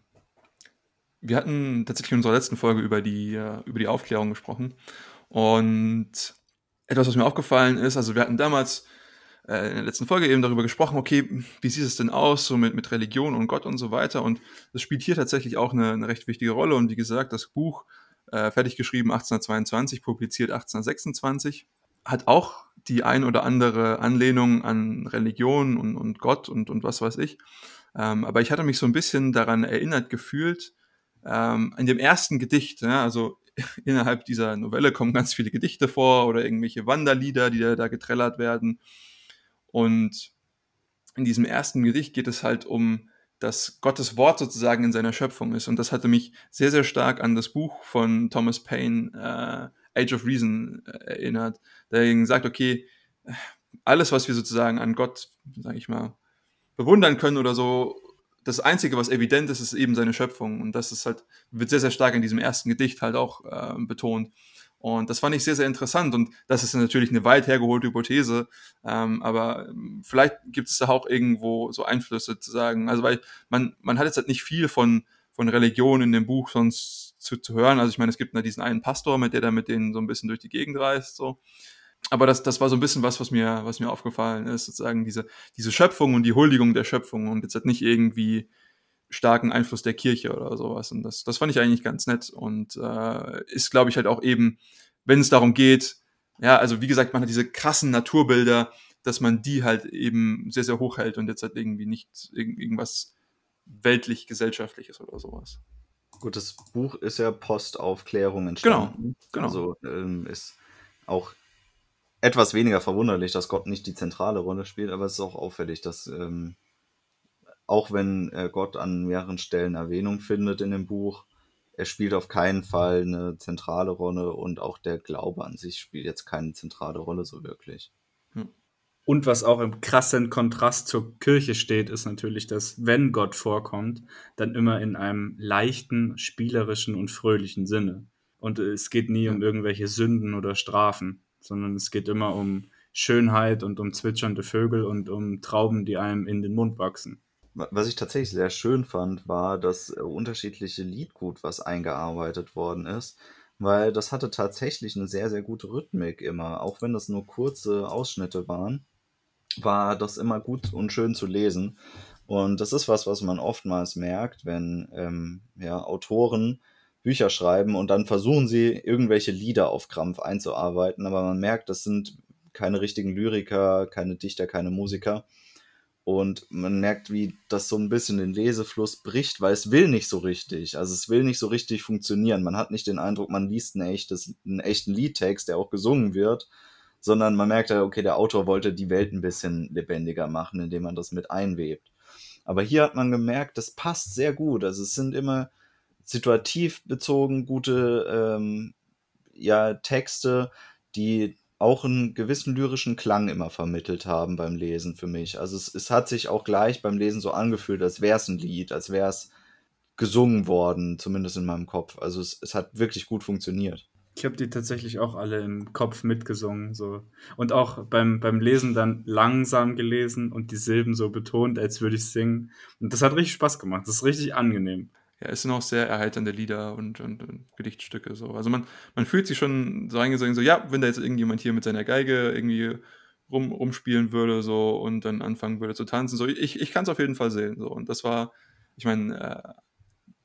wir hatten tatsächlich in unserer letzten Folge über die, äh, über die Aufklärung gesprochen und etwas, was mir aufgefallen ist, also wir hatten damals äh, in der letzten Folge eben darüber gesprochen, okay, wie sieht es denn aus, so mit, mit Religion und Gott und so weiter und das spielt hier tatsächlich auch eine, eine recht wichtige Rolle und wie gesagt, das Buch äh, fertig geschrieben 1822, publiziert 1826. Hat auch die ein oder andere Anlehnung an Religion und, und Gott und, und was weiß ich. Ähm, aber ich hatte mich so ein bisschen daran erinnert gefühlt, ähm, in dem ersten Gedicht, ja, also <laughs> innerhalb dieser Novelle kommen ganz viele Gedichte vor oder irgendwelche Wanderlieder, die da, da getrellert werden. Und in diesem ersten Gedicht geht es halt um dass Gottes Wort sozusagen in seiner Schöpfung ist. Und das hatte mich sehr, sehr stark an das Buch von Thomas Paine, äh, Age of Reason, äh, erinnert. Der sagt, okay, alles, was wir sozusagen an Gott, sage ich mal, bewundern können oder so, das Einzige, was evident ist, ist eben seine Schöpfung. Und das ist halt, wird sehr, sehr stark in diesem ersten Gedicht halt auch äh, betont. Und das fand ich sehr, sehr interessant. Und das ist natürlich eine weit hergeholte Hypothese. Ähm, aber ähm, vielleicht gibt es da auch irgendwo so Einflüsse zu sagen. Also, weil man, man hat jetzt halt nicht viel von, von Religion in dem Buch sonst zu, zu hören. Also, ich meine, es gibt da diesen einen Pastor, mit der da mit denen so ein bisschen durch die Gegend reist, so. Aber das, das war so ein bisschen was, was mir, was mir aufgefallen ist, sozusagen diese, diese Schöpfung und die Huldigung der Schöpfung und jetzt halt nicht irgendwie starken Einfluss der Kirche oder sowas. Und das, das fand ich eigentlich ganz nett und äh, ist, glaube ich, halt auch eben, wenn es darum geht, ja, also wie gesagt, man hat diese krassen Naturbilder, dass man die halt eben sehr, sehr hoch hält und jetzt halt irgendwie nicht irgendwas weltlich-gesellschaftliches oder sowas. Gut, das Buch ist ja Postaufklärung entstanden. Genau, genau. Also ähm, ist auch etwas weniger verwunderlich, dass Gott nicht die zentrale Rolle spielt, aber es ist auch auffällig, dass ähm, auch wenn äh, Gott an mehreren Stellen Erwähnung findet in dem Buch, er spielt auf keinen Fall eine zentrale Rolle und auch der Glaube an sich spielt jetzt keine zentrale Rolle so wirklich. Hm. Und was auch im krassen Kontrast zur Kirche steht, ist natürlich, dass wenn Gott vorkommt, dann immer in einem leichten, spielerischen und fröhlichen Sinne. Und es geht nie um irgendwelche Sünden oder Strafen, sondern es geht immer um Schönheit und um zwitschernde Vögel und um Trauben, die einem in den Mund wachsen. Was ich tatsächlich sehr schön fand, war das äh, unterschiedliche Liedgut, was eingearbeitet worden ist, weil das hatte tatsächlich eine sehr, sehr gute Rhythmik immer. Auch wenn das nur kurze Ausschnitte waren, war das immer gut und schön zu lesen. Und das ist was, was man oftmals merkt, wenn ähm, ja, Autoren Bücher schreiben und dann versuchen sie, irgendwelche Lieder auf Krampf einzuarbeiten, aber man merkt, das sind keine richtigen Lyriker, keine Dichter, keine Musiker. Und man merkt, wie das so ein bisschen den Lesefluss bricht, weil es will nicht so richtig. Also es will nicht so richtig funktionieren. Man hat nicht den Eindruck, man liest ein echtes, einen echten Liedtext, der auch gesungen wird, sondern man merkt okay, der Autor wollte die Welt ein bisschen lebendiger machen, indem man das mit einwebt. Aber hier hat man gemerkt, das passt sehr gut. Also es sind immer situativ bezogen gute ähm, ja, Texte, die auch einen gewissen lyrischen Klang immer vermittelt haben beim Lesen für mich. Also es, es hat sich auch gleich beim Lesen so angefühlt, als wäre es ein Lied, als wäre es gesungen worden, zumindest in meinem Kopf. Also es, es hat wirklich gut funktioniert. Ich habe die tatsächlich auch alle im Kopf mitgesungen. So. Und auch beim, beim Lesen dann langsam gelesen und die Silben so betont, als würde ich singen. Und das hat richtig Spaß gemacht. Das ist richtig angenehm ja, es sind auch sehr erheiternde Lieder und, und, und, Gedichtstücke. So. Also man, man fühlt sich schon so eingesungen, so, ja, wenn da jetzt irgendjemand hier mit seiner Geige irgendwie rum, rumspielen würde so und dann anfangen würde zu tanzen. So, ich, ich kann es auf jeden Fall sehen. So. Und das war, ich meine, äh,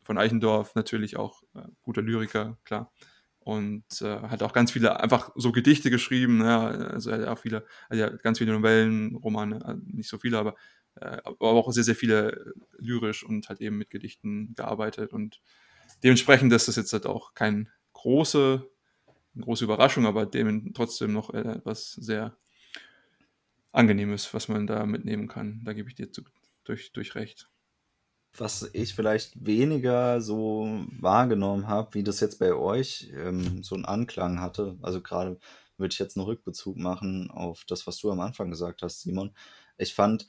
von Eichendorf natürlich auch äh, guter Lyriker, klar. Und äh, hat auch ganz viele einfach so Gedichte geschrieben, ja, also er hat auch viele, also ganz viele Novellen, Romane, äh, nicht so viele, aber aber auch sehr, sehr viele lyrisch und halt eben mit Gedichten gearbeitet. Und dementsprechend ist das jetzt halt auch kein große, große Überraschung, aber dem trotzdem noch etwas sehr Angenehmes, was man da mitnehmen kann. Da gebe ich dir zu, durch, durch recht. Was ich vielleicht weniger so wahrgenommen habe, wie das jetzt bei euch ähm, so einen Anklang hatte, also gerade würde ich jetzt einen Rückbezug machen auf das, was du am Anfang gesagt hast, Simon. Ich fand,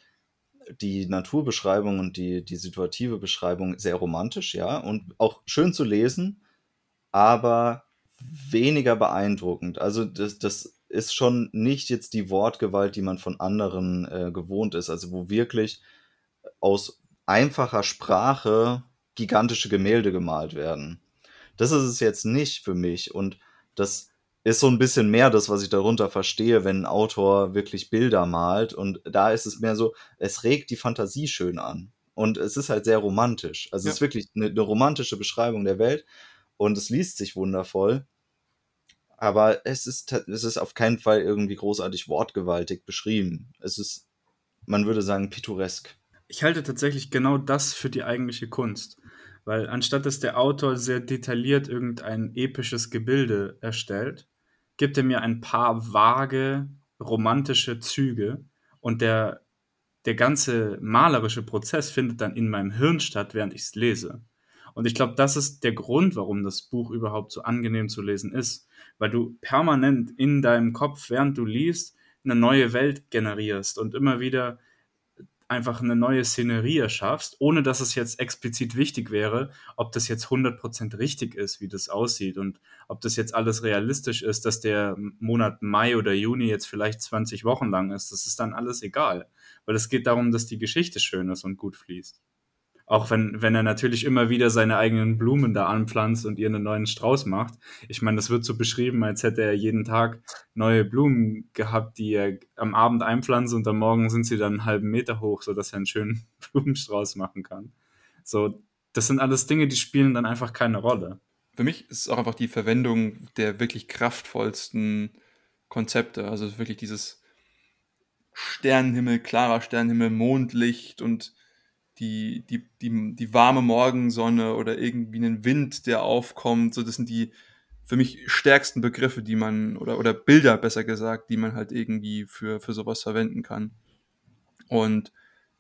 die Naturbeschreibung und die, die situative Beschreibung sehr romantisch, ja, und auch schön zu lesen, aber weniger beeindruckend. Also das, das ist schon nicht jetzt die Wortgewalt, die man von anderen äh, gewohnt ist, also wo wirklich aus einfacher Sprache gigantische Gemälde gemalt werden. Das ist es jetzt nicht für mich und das ist so ein bisschen mehr das, was ich darunter verstehe, wenn ein Autor wirklich Bilder malt. Und da ist es mehr so, es regt die Fantasie schön an. Und es ist halt sehr romantisch. Also ja. es ist wirklich eine, eine, romantische Beschreibung der Welt. Und es liest sich wundervoll. Aber es ist, es ist auf keinen Fall irgendwie großartig wortgewaltig beschrieben. Es ist, man würde sagen, pittoresk. Ich halte tatsächlich genau das für die eigentliche Kunst. Weil anstatt dass der Autor sehr detailliert irgendein episches Gebilde erstellt, gibt er mir ein paar vage, romantische Züge und der, der ganze malerische Prozess findet dann in meinem Hirn statt, während ich es lese. Und ich glaube, das ist der Grund, warum das Buch überhaupt so angenehm zu lesen ist, weil du permanent in deinem Kopf, während du liest, eine neue Welt generierst und immer wieder einfach eine neue Szenerie erschaffst, ohne dass es jetzt explizit wichtig wäre, ob das jetzt 100% richtig ist, wie das aussieht und ob das jetzt alles realistisch ist, dass der Monat Mai oder Juni jetzt vielleicht 20 Wochen lang ist. Das ist dann alles egal, weil es geht darum, dass die Geschichte schön ist und gut fließt. Auch wenn, wenn er natürlich immer wieder seine eigenen Blumen da anpflanzt und ihr einen neuen Strauß macht. Ich meine, das wird so beschrieben, als hätte er jeden Tag neue Blumen gehabt, die er am Abend einpflanzt und am Morgen sind sie dann einen halben Meter hoch, sodass er einen schönen <laughs> Blumenstrauß machen kann. So, das sind alles Dinge, die spielen dann einfach keine Rolle. Für mich ist es auch einfach die Verwendung der wirklich kraftvollsten Konzepte. Also wirklich dieses Sternenhimmel, klarer Sternenhimmel, Mondlicht und die, die, die, die warme Morgensonne oder irgendwie einen Wind, der aufkommt. So, das sind die für mich stärksten Begriffe, die man, oder, oder Bilder besser gesagt, die man halt irgendwie für, für sowas verwenden kann. Und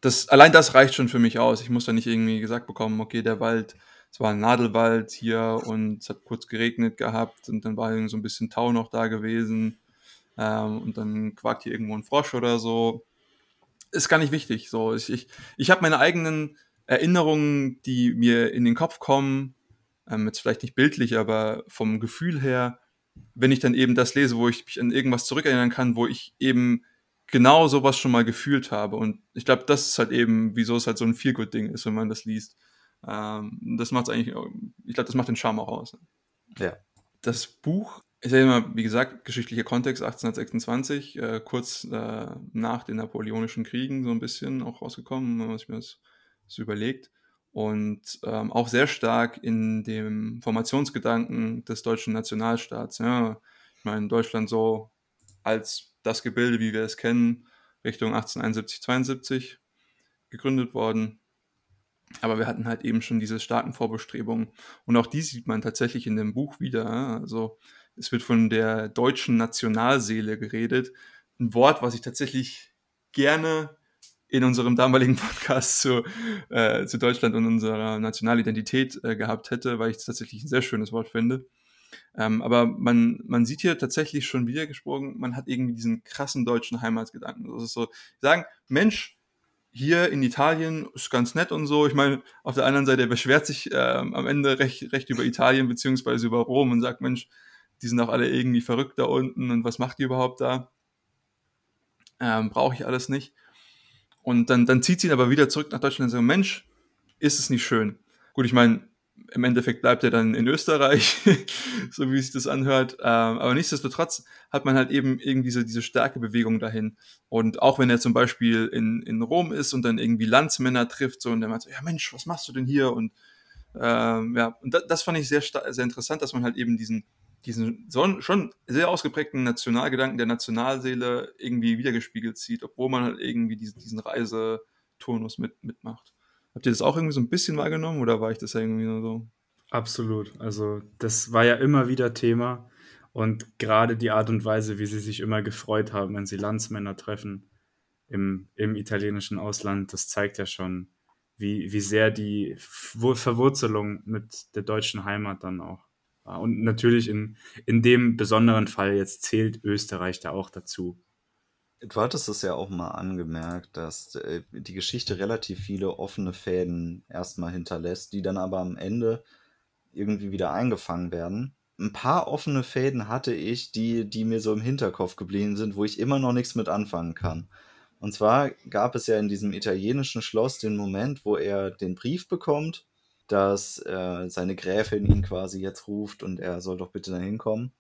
das, allein das reicht schon für mich aus. Ich muss da nicht irgendwie gesagt bekommen, okay, der Wald, es war ein Nadelwald hier und es hat kurz geregnet gehabt und dann war irgendwie so ein bisschen Tau noch da gewesen ähm, und dann quakt hier irgendwo ein Frosch oder so ist gar nicht wichtig. So, ich, ich, ich habe meine eigenen Erinnerungen, die mir in den Kopf kommen, ähm, jetzt vielleicht nicht bildlich, aber vom Gefühl her, wenn ich dann eben das lese, wo ich mich an irgendwas zurückerinnern kann, wo ich eben genau sowas schon mal gefühlt habe. Und ich glaube, das ist halt eben, wieso es halt so ein Feel-Good-Ding ist, wenn man das liest. Ähm, das macht eigentlich, ich glaube, das macht den Charme auch aus. Ja. Das Buch ist ja immer, wie gesagt, geschichtlicher Kontext 1826, äh, kurz äh, nach den Napoleonischen Kriegen so ein bisschen auch rausgekommen, wenn man sich das so überlegt. Und ähm, auch sehr stark in dem Formationsgedanken des deutschen Nationalstaats. Ja. Ich meine, Deutschland so als das Gebilde, wie wir es kennen, Richtung 1871, 72 gegründet worden. Aber wir hatten halt eben schon diese starken Vorbestrebungen. Und auch die sieht man tatsächlich in dem Buch wieder. Also es wird von der deutschen Nationalseele geredet. Ein Wort, was ich tatsächlich gerne in unserem damaligen <laughs> Podcast zu, äh, zu Deutschland und unserer Nationalidentität äh, gehabt hätte, weil ich es tatsächlich ein sehr schönes Wort finde. Ähm, aber man, man sieht hier tatsächlich schon wieder gesprochen, man hat irgendwie diesen krassen deutschen Heimatsgedanken. Das ist so, sagen, Mensch, hier in Italien ist ganz nett und so. Ich meine, auf der anderen Seite, er beschwert sich äh, am Ende recht, recht über Italien beziehungsweise über Rom und sagt, Mensch, die sind auch alle irgendwie verrückt da unten und was macht die überhaupt da? Ähm, Brauche ich alles nicht. Und dann, dann zieht sie ihn aber wieder zurück nach Deutschland und sagt, Mensch, ist es nicht schön? Gut, ich meine, im Endeffekt bleibt er dann in Österreich, <laughs> so wie sich das anhört. Ähm, aber nichtsdestotrotz hat man halt eben irgendwie diese, diese starke Bewegung dahin. Und auch wenn er zum Beispiel in, in Rom ist und dann irgendwie Landsmänner trifft, so und der meint so, ja Mensch, was machst du denn hier? Und ähm, ja, und das, das fand ich sehr, sehr interessant, dass man halt eben diesen, diesen schon sehr ausgeprägten Nationalgedanken der Nationalseele irgendwie wiedergespiegelt sieht, obwohl man halt irgendwie diesen, diesen Reiseturnus mit, mitmacht. Habt ihr das auch irgendwie so ein bisschen wahrgenommen oder war ich das irgendwie nur so? Absolut. Also das war ja immer wieder Thema und gerade die Art und Weise, wie sie sich immer gefreut haben, wenn sie Landsmänner treffen im, im italienischen Ausland, das zeigt ja schon, wie, wie sehr die Verwurzelung mit der deutschen Heimat dann auch. Und natürlich in, in dem besonderen Fall jetzt zählt Österreich da auch dazu. Du hattest es ja auch mal angemerkt, dass äh, die Geschichte relativ viele offene Fäden erstmal hinterlässt, die dann aber am Ende irgendwie wieder eingefangen werden. Ein paar offene Fäden hatte ich, die, die mir so im Hinterkopf geblieben sind, wo ich immer noch nichts mit anfangen kann. Und zwar gab es ja in diesem italienischen Schloss den Moment, wo er den Brief bekommt, dass äh, seine Gräfin ihn quasi jetzt ruft und er soll doch bitte dahin kommen.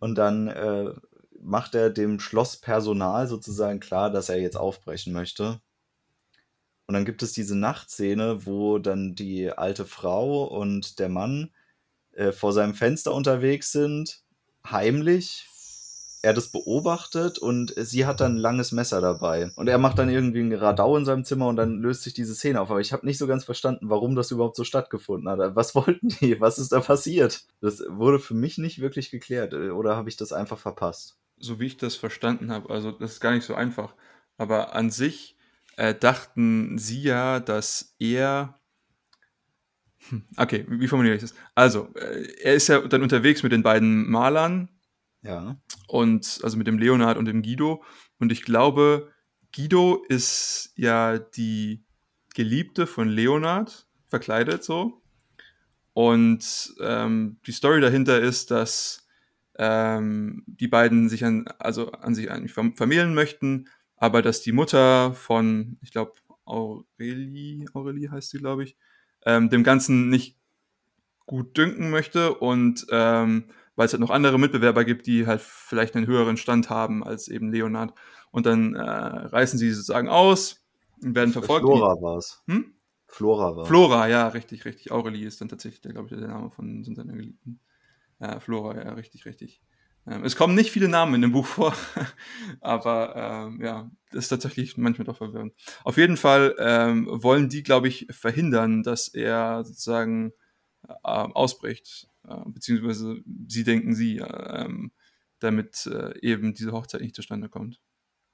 Und dann äh, macht er dem Schlosspersonal sozusagen klar, dass er jetzt aufbrechen möchte. Und dann gibt es diese Nachtszene, wo dann die alte Frau und der Mann äh, vor seinem Fenster unterwegs sind, heimlich. Er das beobachtet und sie hat dann ein langes Messer dabei. Und er macht dann irgendwie ein Radau in seinem Zimmer und dann löst sich diese Szene auf. Aber ich habe nicht so ganz verstanden, warum das überhaupt so stattgefunden hat. Was <laughs> wollten die? Was ist da passiert? Das wurde für mich nicht wirklich geklärt. Oder habe ich das einfach verpasst? so wie ich das verstanden habe, also das ist gar nicht so einfach, aber an sich äh, dachten sie ja, dass er. Hm, okay, wie formuliere ich das? Also, äh, er ist ja dann unterwegs mit den beiden Malern. Ja. Und also mit dem Leonard und dem Guido. Und ich glaube, Guido ist ja die Geliebte von Leonard, verkleidet so. Und ähm, die Story dahinter ist, dass ähm, die beiden sich an, also an sich eigentlich vermählen möchten, aber dass die Mutter von, ich glaube, Aurelie, Aurelie heißt sie, glaube ich, ähm, dem Ganzen nicht gut dünken möchte und ähm, weil es halt noch andere Mitbewerber gibt, die halt vielleicht einen höheren Stand haben als eben Leonard. Und dann äh, reißen sie sozusagen aus und werden verfolgt. Flora war es. Hm? Flora war Flora, ja, richtig, richtig. Aurelie ist dann tatsächlich, glaube ich, der Name von seiner Geliebten. Ja, Flora, ja, richtig, richtig. Ähm, es kommen nicht viele Namen in dem Buch vor, <laughs> aber ähm, ja, das ist tatsächlich manchmal doch verwirrend. Auf jeden Fall ähm, wollen die, glaube ich, verhindern, dass er sozusagen äh, ausbricht, äh, beziehungsweise sie denken sie, äh, damit äh, eben diese Hochzeit nicht zustande kommt.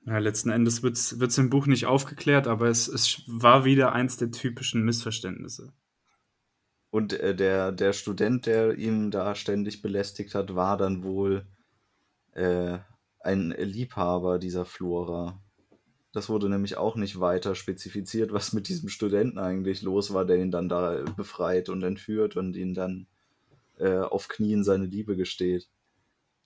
Ja, letzten Endes wird es im Buch nicht aufgeklärt, aber es, es war wieder eins der typischen Missverständnisse. Und äh, der, der Student, der ihn da ständig belästigt hat, war dann wohl äh, ein Liebhaber dieser Flora. Das wurde nämlich auch nicht weiter spezifiziert, was mit diesem Studenten eigentlich los war, der ihn dann da befreit und entführt und ihn dann äh, auf Knien seine Liebe gesteht.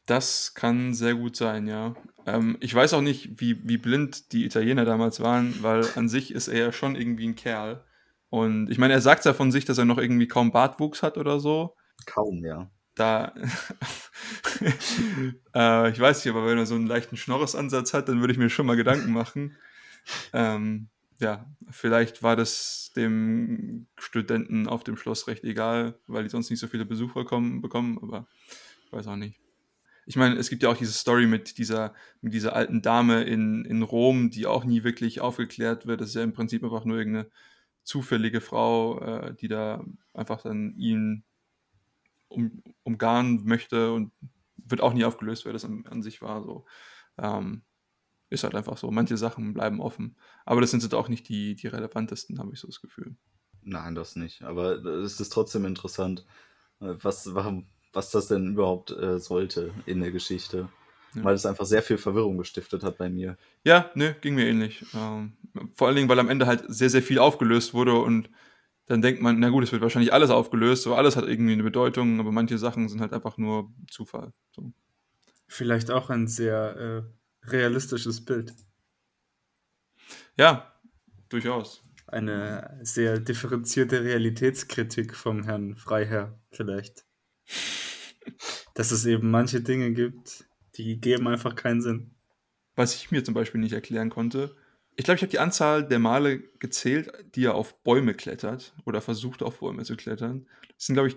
Das kann sehr gut sein, ja. Ähm, ich weiß auch nicht, wie, wie blind die Italiener damals waren, weil an sich ist er ja schon irgendwie ein Kerl. Und ich meine, er sagt ja von sich, dass er noch irgendwie kaum Bartwuchs hat oder so. Kaum, ja. Da, <laughs> äh, ich weiß nicht, aber wenn er so einen leichten Schnorresansatz hat, dann würde ich mir schon mal Gedanken machen. Ähm, ja, vielleicht war das dem Studenten auf dem Schloss recht egal, weil die sonst nicht so viele Besucher kommen, bekommen, aber ich weiß auch nicht. Ich meine, es gibt ja auch diese Story mit dieser, mit dieser alten Dame in, in Rom, die auch nie wirklich aufgeklärt wird. Das ist ja im Prinzip einfach nur irgendeine zufällige Frau, äh, die da einfach dann ihn um, umgarnen möchte und wird auch nie aufgelöst, wer das an, an sich war. So. Ähm, ist halt einfach so. Manche Sachen bleiben offen. Aber das sind jetzt auch nicht die, die relevantesten, habe ich so das Gefühl. Nein, das nicht. Aber es ist trotzdem interessant, äh, was, warum, was das denn überhaupt äh, sollte in der Geschichte. Ja. Weil es einfach sehr viel Verwirrung gestiftet hat bei mir. Ja, ne, ging mir ähnlich. Ähm, vor allen Dingen, weil am Ende halt sehr, sehr viel aufgelöst wurde und dann denkt man, na gut, es wird wahrscheinlich alles aufgelöst, so alles hat irgendwie eine Bedeutung, aber manche Sachen sind halt einfach nur Zufall. So. Vielleicht auch ein sehr äh, realistisches Bild. Ja, durchaus. Eine sehr differenzierte Realitätskritik vom Herrn Freiherr, vielleicht. <laughs> Dass es eben manche Dinge gibt, die geben einfach keinen Sinn. Was ich mir zum Beispiel nicht erklären konnte, ich glaube, ich habe die Anzahl der Male gezählt, die er auf Bäume klettert oder versucht auf Bäume zu klettern. Das sind, glaube ich,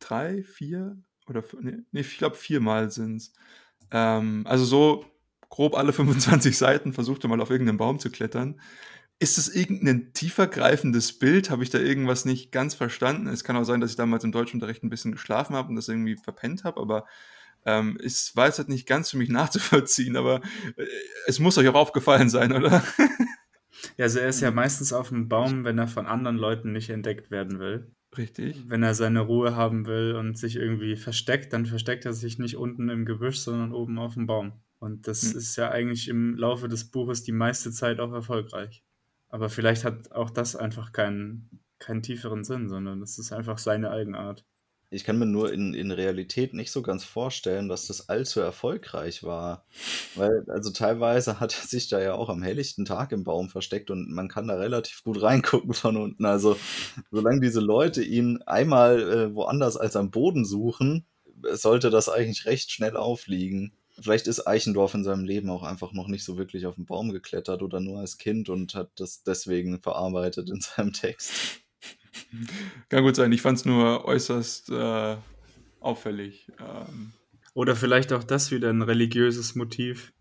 drei, vier oder nee, ich glaube vier Mal sind es. Ähm, also so grob alle 25 <laughs> Seiten versucht er mal auf irgendeinen Baum zu klettern. Ist es irgendein tiefergreifendes Bild? Habe ich da irgendwas nicht ganz verstanden? Es kann auch sein, dass ich damals im Deutschunterricht ein bisschen geschlafen habe und das irgendwie verpennt habe, aber ähm, es war jetzt halt nicht ganz für mich <laughs> nachzuvollziehen, aber äh, es muss euch auch aufgefallen sein, oder? <laughs> ja, also er ist ja meistens auf dem Baum, wenn er von anderen Leuten nicht entdeckt werden will. Richtig. Wenn er seine Ruhe haben will und sich irgendwie versteckt, dann versteckt er sich nicht unten im Gebüsch, sondern oben auf dem Baum. Und das hm. ist ja eigentlich im Laufe des Buches die meiste Zeit auch erfolgreich. Aber vielleicht hat auch das einfach keinen, keinen tieferen Sinn, sondern das ist einfach seine Eigenart. Ich kann mir nur in, in Realität nicht so ganz vorstellen, dass das allzu erfolgreich war. Weil, also teilweise hat er sich da ja auch am helllichten Tag im Baum versteckt und man kann da relativ gut reingucken von unten. Also, solange diese Leute ihn einmal äh, woanders als am Boden suchen, sollte das eigentlich recht schnell aufliegen. Vielleicht ist Eichendorf in seinem Leben auch einfach noch nicht so wirklich auf den Baum geklettert oder nur als Kind und hat das deswegen verarbeitet in seinem Text. Kann gut sein, ich fand es nur äußerst äh, auffällig. Ähm. Oder vielleicht auch das wieder ein religiöses Motiv,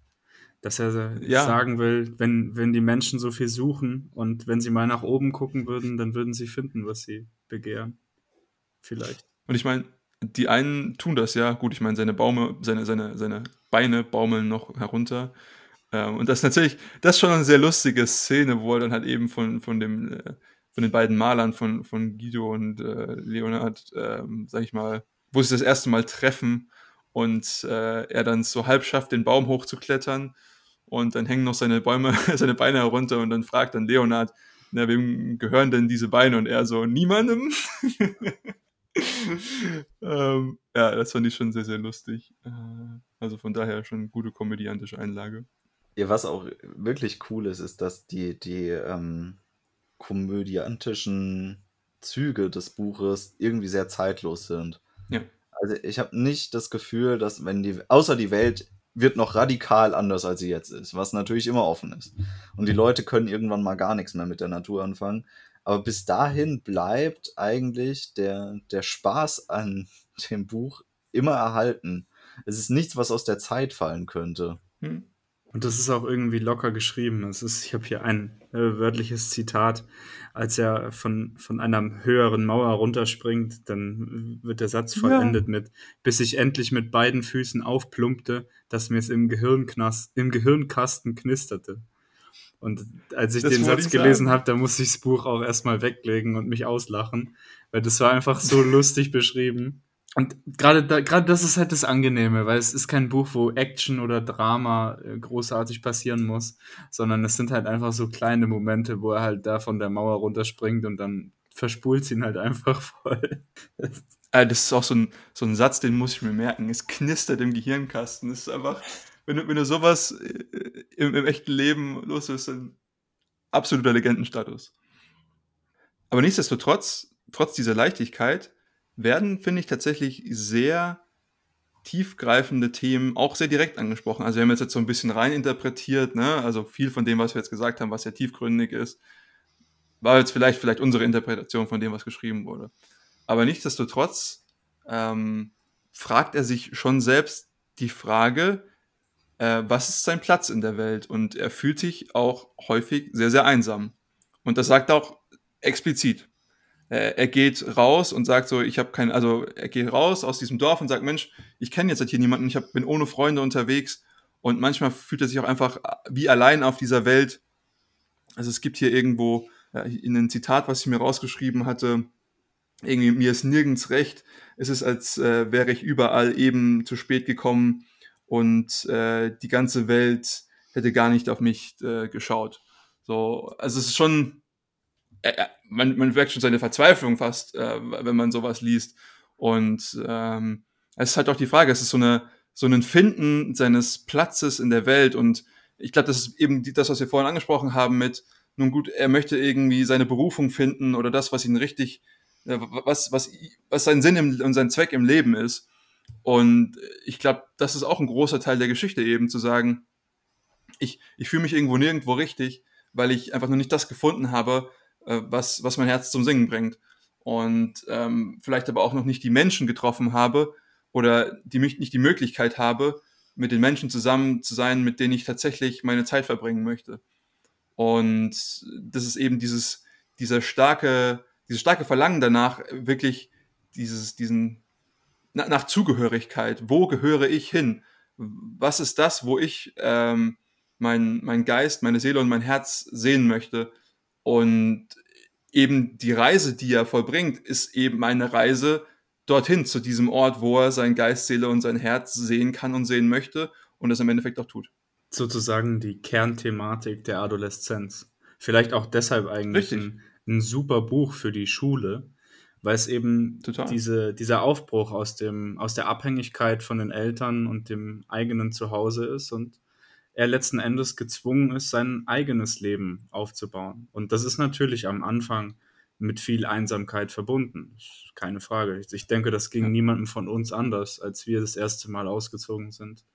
dass er ja. sagen will, wenn, wenn die Menschen so viel suchen und wenn sie mal nach oben gucken würden, dann würden sie finden, was sie begehren. Vielleicht. Und ich meine, die einen tun das ja. Gut, ich meine, seine Baume, seine, seine, seine Beine baumeln noch herunter. Ähm, und das ist natürlich, das ist schon eine sehr lustige Szene, wo er dann halt eben von, von dem, äh, von den beiden Malern, von, von Guido und äh, Leonard, ähm, sag ich mal, wo sie das erste Mal treffen und äh, er dann so halb schafft, den Baum hochzuklettern und dann hängen noch seine Bäume, <laughs> seine Beine herunter und dann fragt dann Leonard, na, wem gehören denn diese Beine? Und er so, niemandem. <laughs> <laughs> ähm, ja, das fand ich schon sehr, sehr lustig. Äh, also von daher schon eine gute komödiantische Einlage. Ja, was auch wirklich cool ist, ist, dass die, die ähm, komödiantischen Züge des Buches irgendwie sehr zeitlos sind. Ja. Also ich habe nicht das Gefühl, dass wenn die, außer die Welt wird noch radikal anders, als sie jetzt ist, was natürlich immer offen ist. Und die Leute können irgendwann mal gar nichts mehr mit der Natur anfangen. Aber bis dahin bleibt eigentlich der, der Spaß an <laughs> dem Buch immer erhalten. Es ist nichts, was aus der Zeit fallen könnte. Hm. Und das ist auch irgendwie locker geschrieben. Es ist, ich habe hier ein äh, wörtliches Zitat. Als er von, von einer höheren Mauer runterspringt, dann wird der Satz vollendet ja. mit, bis ich endlich mit beiden Füßen aufplumpte, dass mir es im, Gehirnknast, im Gehirnkasten knisterte. Und als ich das den Satz ich gelesen habe, da musste ich das Buch auch erstmal weglegen und mich auslachen, weil das war einfach so <laughs> lustig beschrieben. Und gerade da, gerade das ist halt das Angenehme, weil es ist kein Buch, wo Action oder Drama äh, großartig passieren muss, sondern es sind halt einfach so kleine Momente, wo er halt da von der Mauer runterspringt und dann verspult ihn halt einfach <laughs> voll. Äh, das ist auch so ein, so ein Satz, den muss ich mir merken. Es knistert im Gehirnkasten. Das ist einfach, wenn du, wenn du sowas äh, im, im echten Leben los ist, dann absoluter Legendenstatus. Aber nichtsdestotrotz, trotz dieser Leichtigkeit, werden, finde ich, tatsächlich sehr tiefgreifende Themen auch sehr direkt angesprochen. Also wir haben jetzt, so ein bisschen reininterpretiert, ne? also viel von dem, was wir jetzt gesagt haben, was sehr tiefgründig ist, war jetzt vielleicht, vielleicht unsere Interpretation von dem, was geschrieben wurde. Aber nichtsdestotrotz ähm, fragt er sich schon selbst die Frage, äh, was ist sein Platz in der Welt? Und er fühlt sich auch häufig sehr, sehr einsam. Und das sagt er auch explizit. Äh, er geht raus und sagt so, ich habe kein, also er geht raus aus diesem Dorf und sagt, Mensch, ich kenne jetzt halt hier niemanden, ich hab, bin ohne Freunde unterwegs und manchmal fühlt er sich auch einfach wie allein auf dieser Welt. Also es gibt hier irgendwo in einem Zitat, was ich mir rausgeschrieben hatte, irgendwie mir ist nirgends recht. Es ist, als äh, wäre ich überall eben zu spät gekommen und äh, die ganze Welt hätte gar nicht auf mich äh, geschaut. So, also es ist schon, äh, äh, man, man merkt schon seine Verzweiflung fast, äh, wenn man sowas liest. Und ähm, es ist halt auch die Frage, es ist so eine so ein Finden seines Platzes in der Welt und ich glaube, das ist eben das, was wir vorhin angesprochen haben mit, nun gut, er möchte irgendwie seine Berufung finden oder das, was ihn richtig, äh, was, was, was sein Sinn im, und sein Zweck im Leben ist. Und ich glaube, das ist auch ein großer Teil der Geschichte eben, zu sagen, ich, ich fühle mich irgendwo nirgendwo richtig, weil ich einfach noch nicht das gefunden habe, äh, was, was mein Herz zum Singen bringt. Und ähm, vielleicht aber auch noch nicht die Menschen getroffen habe oder die mich nicht die Möglichkeit habe, mit den Menschen zusammen zu sein, mit denen ich tatsächlich meine Zeit verbringen möchte. Und das ist eben dieses, dieser starke, dieses starke Verlangen danach, wirklich dieses, diesen, nach, nach Zugehörigkeit. Wo gehöre ich hin? Was ist das, wo ich ähm, mein, mein Geist, meine Seele und mein Herz sehen möchte? Und eben die Reise, die er vollbringt, ist eben eine Reise dorthin, zu diesem Ort, wo er sein Geist, Seele und sein Herz sehen kann und sehen möchte und das im Endeffekt auch tut sozusagen die Kernthematik der Adoleszenz. Vielleicht auch deshalb eigentlich ein, ein, super Buch für die Schule, weil es eben diese, dieser Aufbruch aus, dem, aus der Abhängigkeit von den Eltern und dem eigenen Zuhause ist und er letzten Endes gezwungen ist, sein eigenes Leben aufzubauen. Und das ist natürlich am Anfang mit viel Einsamkeit verbunden. Keine Frage. Ich denke, das ging ja. niemandem von uns anders, als wir das erste Mal ausgezogen sind.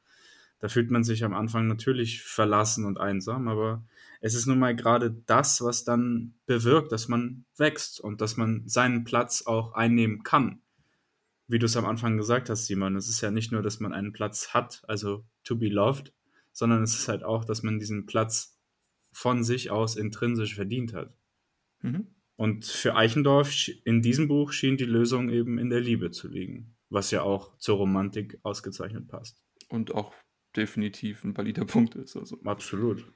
Da fühlt man sich am Anfang natürlich verlassen und einsam, aber es ist nun mal gerade das, was dann bewirkt, dass man wächst und dass man seinen Platz auch einnehmen kann. Wie du es am Anfang gesagt hast, Simon, es ist ja nicht nur, dass man einen Platz hat, also to be loved, sondern es ist halt auch, dass man diesen Platz von sich aus intrinsisch verdient hat. Mhm. Und für Eichendorff in diesem Buch schien die Lösung eben in der Liebe zu liegen, was ja auch zur Romantik ausgezeichnet passt. Und auch definitiv ein valider Punkt ist. Also. Absolut.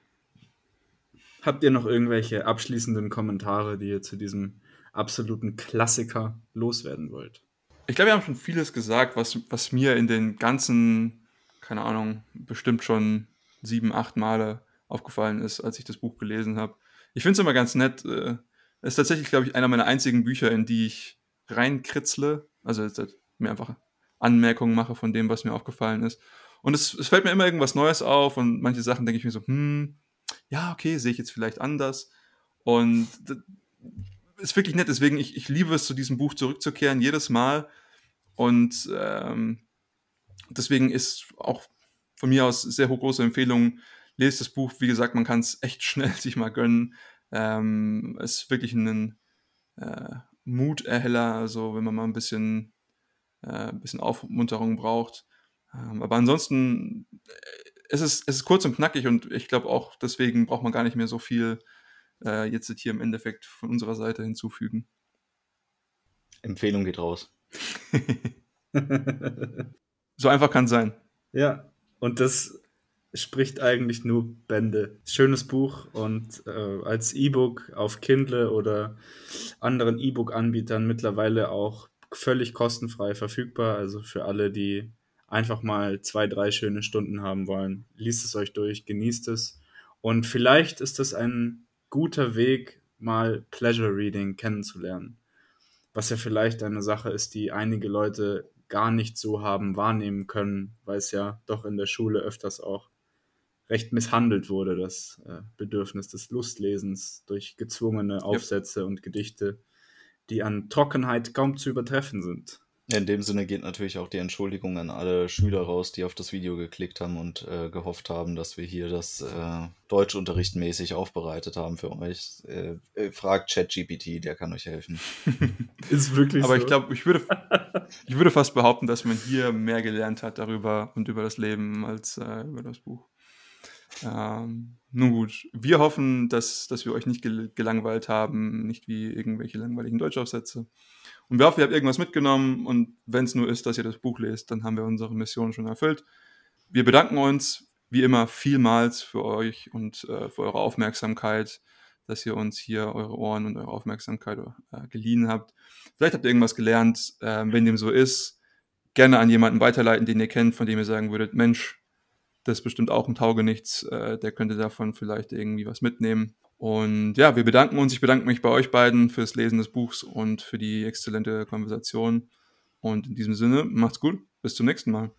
Habt ihr noch irgendwelche abschließenden Kommentare, die ihr zu diesem absoluten Klassiker loswerden wollt? Ich glaube, wir haben schon vieles gesagt, was, was mir in den ganzen, keine Ahnung, bestimmt schon sieben, acht Male aufgefallen ist, als ich das Buch gelesen habe. Ich finde es immer ganz nett. Äh, es ist tatsächlich, glaube ich, einer meiner einzigen Bücher, in die ich reinkritzle. Also mir einfach Anmerkungen mache von dem, was mir aufgefallen ist. Und es, es fällt mir immer irgendwas Neues auf und manche Sachen denke ich mir so, hm, ja, okay, sehe ich jetzt vielleicht anders. Und ist wirklich nett, deswegen, ich, ich liebe es, zu diesem Buch zurückzukehren, jedes Mal. Und ähm, deswegen ist auch von mir aus sehr große Empfehlung, lest das Buch. Wie gesagt, man kann es echt <laughs> schnell sich mal gönnen. Ähm, es ist wirklich ein äh, Muterheller, also wenn man mal ein bisschen, äh, ein bisschen Aufmunterung braucht. Ähm, aber ansonsten, äh, es ist, es ist kurz und knackig und ich glaube auch, deswegen braucht man gar nicht mehr so viel äh, jetzt hier im Endeffekt von unserer Seite hinzufügen. Empfehlung geht raus. <laughs> so einfach kann es sein. Ja, und das spricht eigentlich nur Bände. Schönes Buch und äh, als E-Book auf Kindle oder anderen E-Book-Anbietern mittlerweile auch völlig kostenfrei verfügbar. Also für alle, die einfach mal zwei, drei schöne Stunden haben wollen. Liest es euch durch, genießt es. Und vielleicht ist das ein guter Weg, mal Pleasure Reading kennenzulernen. Was ja vielleicht eine Sache ist, die einige Leute gar nicht so haben wahrnehmen können, weil es ja doch in der Schule öfters auch recht misshandelt wurde, das äh, Bedürfnis des Lustlesens durch gezwungene Aufsätze ja. und Gedichte, die an Trockenheit kaum zu übertreffen sind. In dem Sinne geht natürlich auch die Entschuldigung an alle Schüler raus, die auf das Video geklickt haben und äh, gehofft haben, dass wir hier das äh, Deutschunterricht mäßig aufbereitet haben für euch. Äh, äh fragt ChatGPT, der kann euch helfen. <laughs> Ist wirklich Aber so. ich glaube, ich würde, <laughs> ich würde fast behaupten, dass man hier mehr gelernt hat darüber und über das Leben als äh, über das Buch. Ähm, nun gut, wir hoffen, dass, dass wir euch nicht gel gelangweilt haben, nicht wie irgendwelche langweiligen Deutschaufsätze. Und wir hoffen, ihr habt irgendwas mitgenommen und wenn es nur ist, dass ihr das Buch lest, dann haben wir unsere Mission schon erfüllt. Wir bedanken uns wie immer vielmals für euch und äh, für eure Aufmerksamkeit, dass ihr uns hier eure Ohren und eure Aufmerksamkeit äh, geliehen habt. Vielleicht habt ihr irgendwas gelernt. Äh, wenn dem so ist, gerne an jemanden weiterleiten, den ihr kennt, von dem ihr sagen würdet, Mensch, das ist bestimmt auch ein Taugenichts, äh, der könnte davon vielleicht irgendwie was mitnehmen. Und ja, wir bedanken uns. Ich bedanke mich bei euch beiden fürs Lesen des Buchs und für die exzellente Konversation. Und in diesem Sinne, macht's gut. Bis zum nächsten Mal.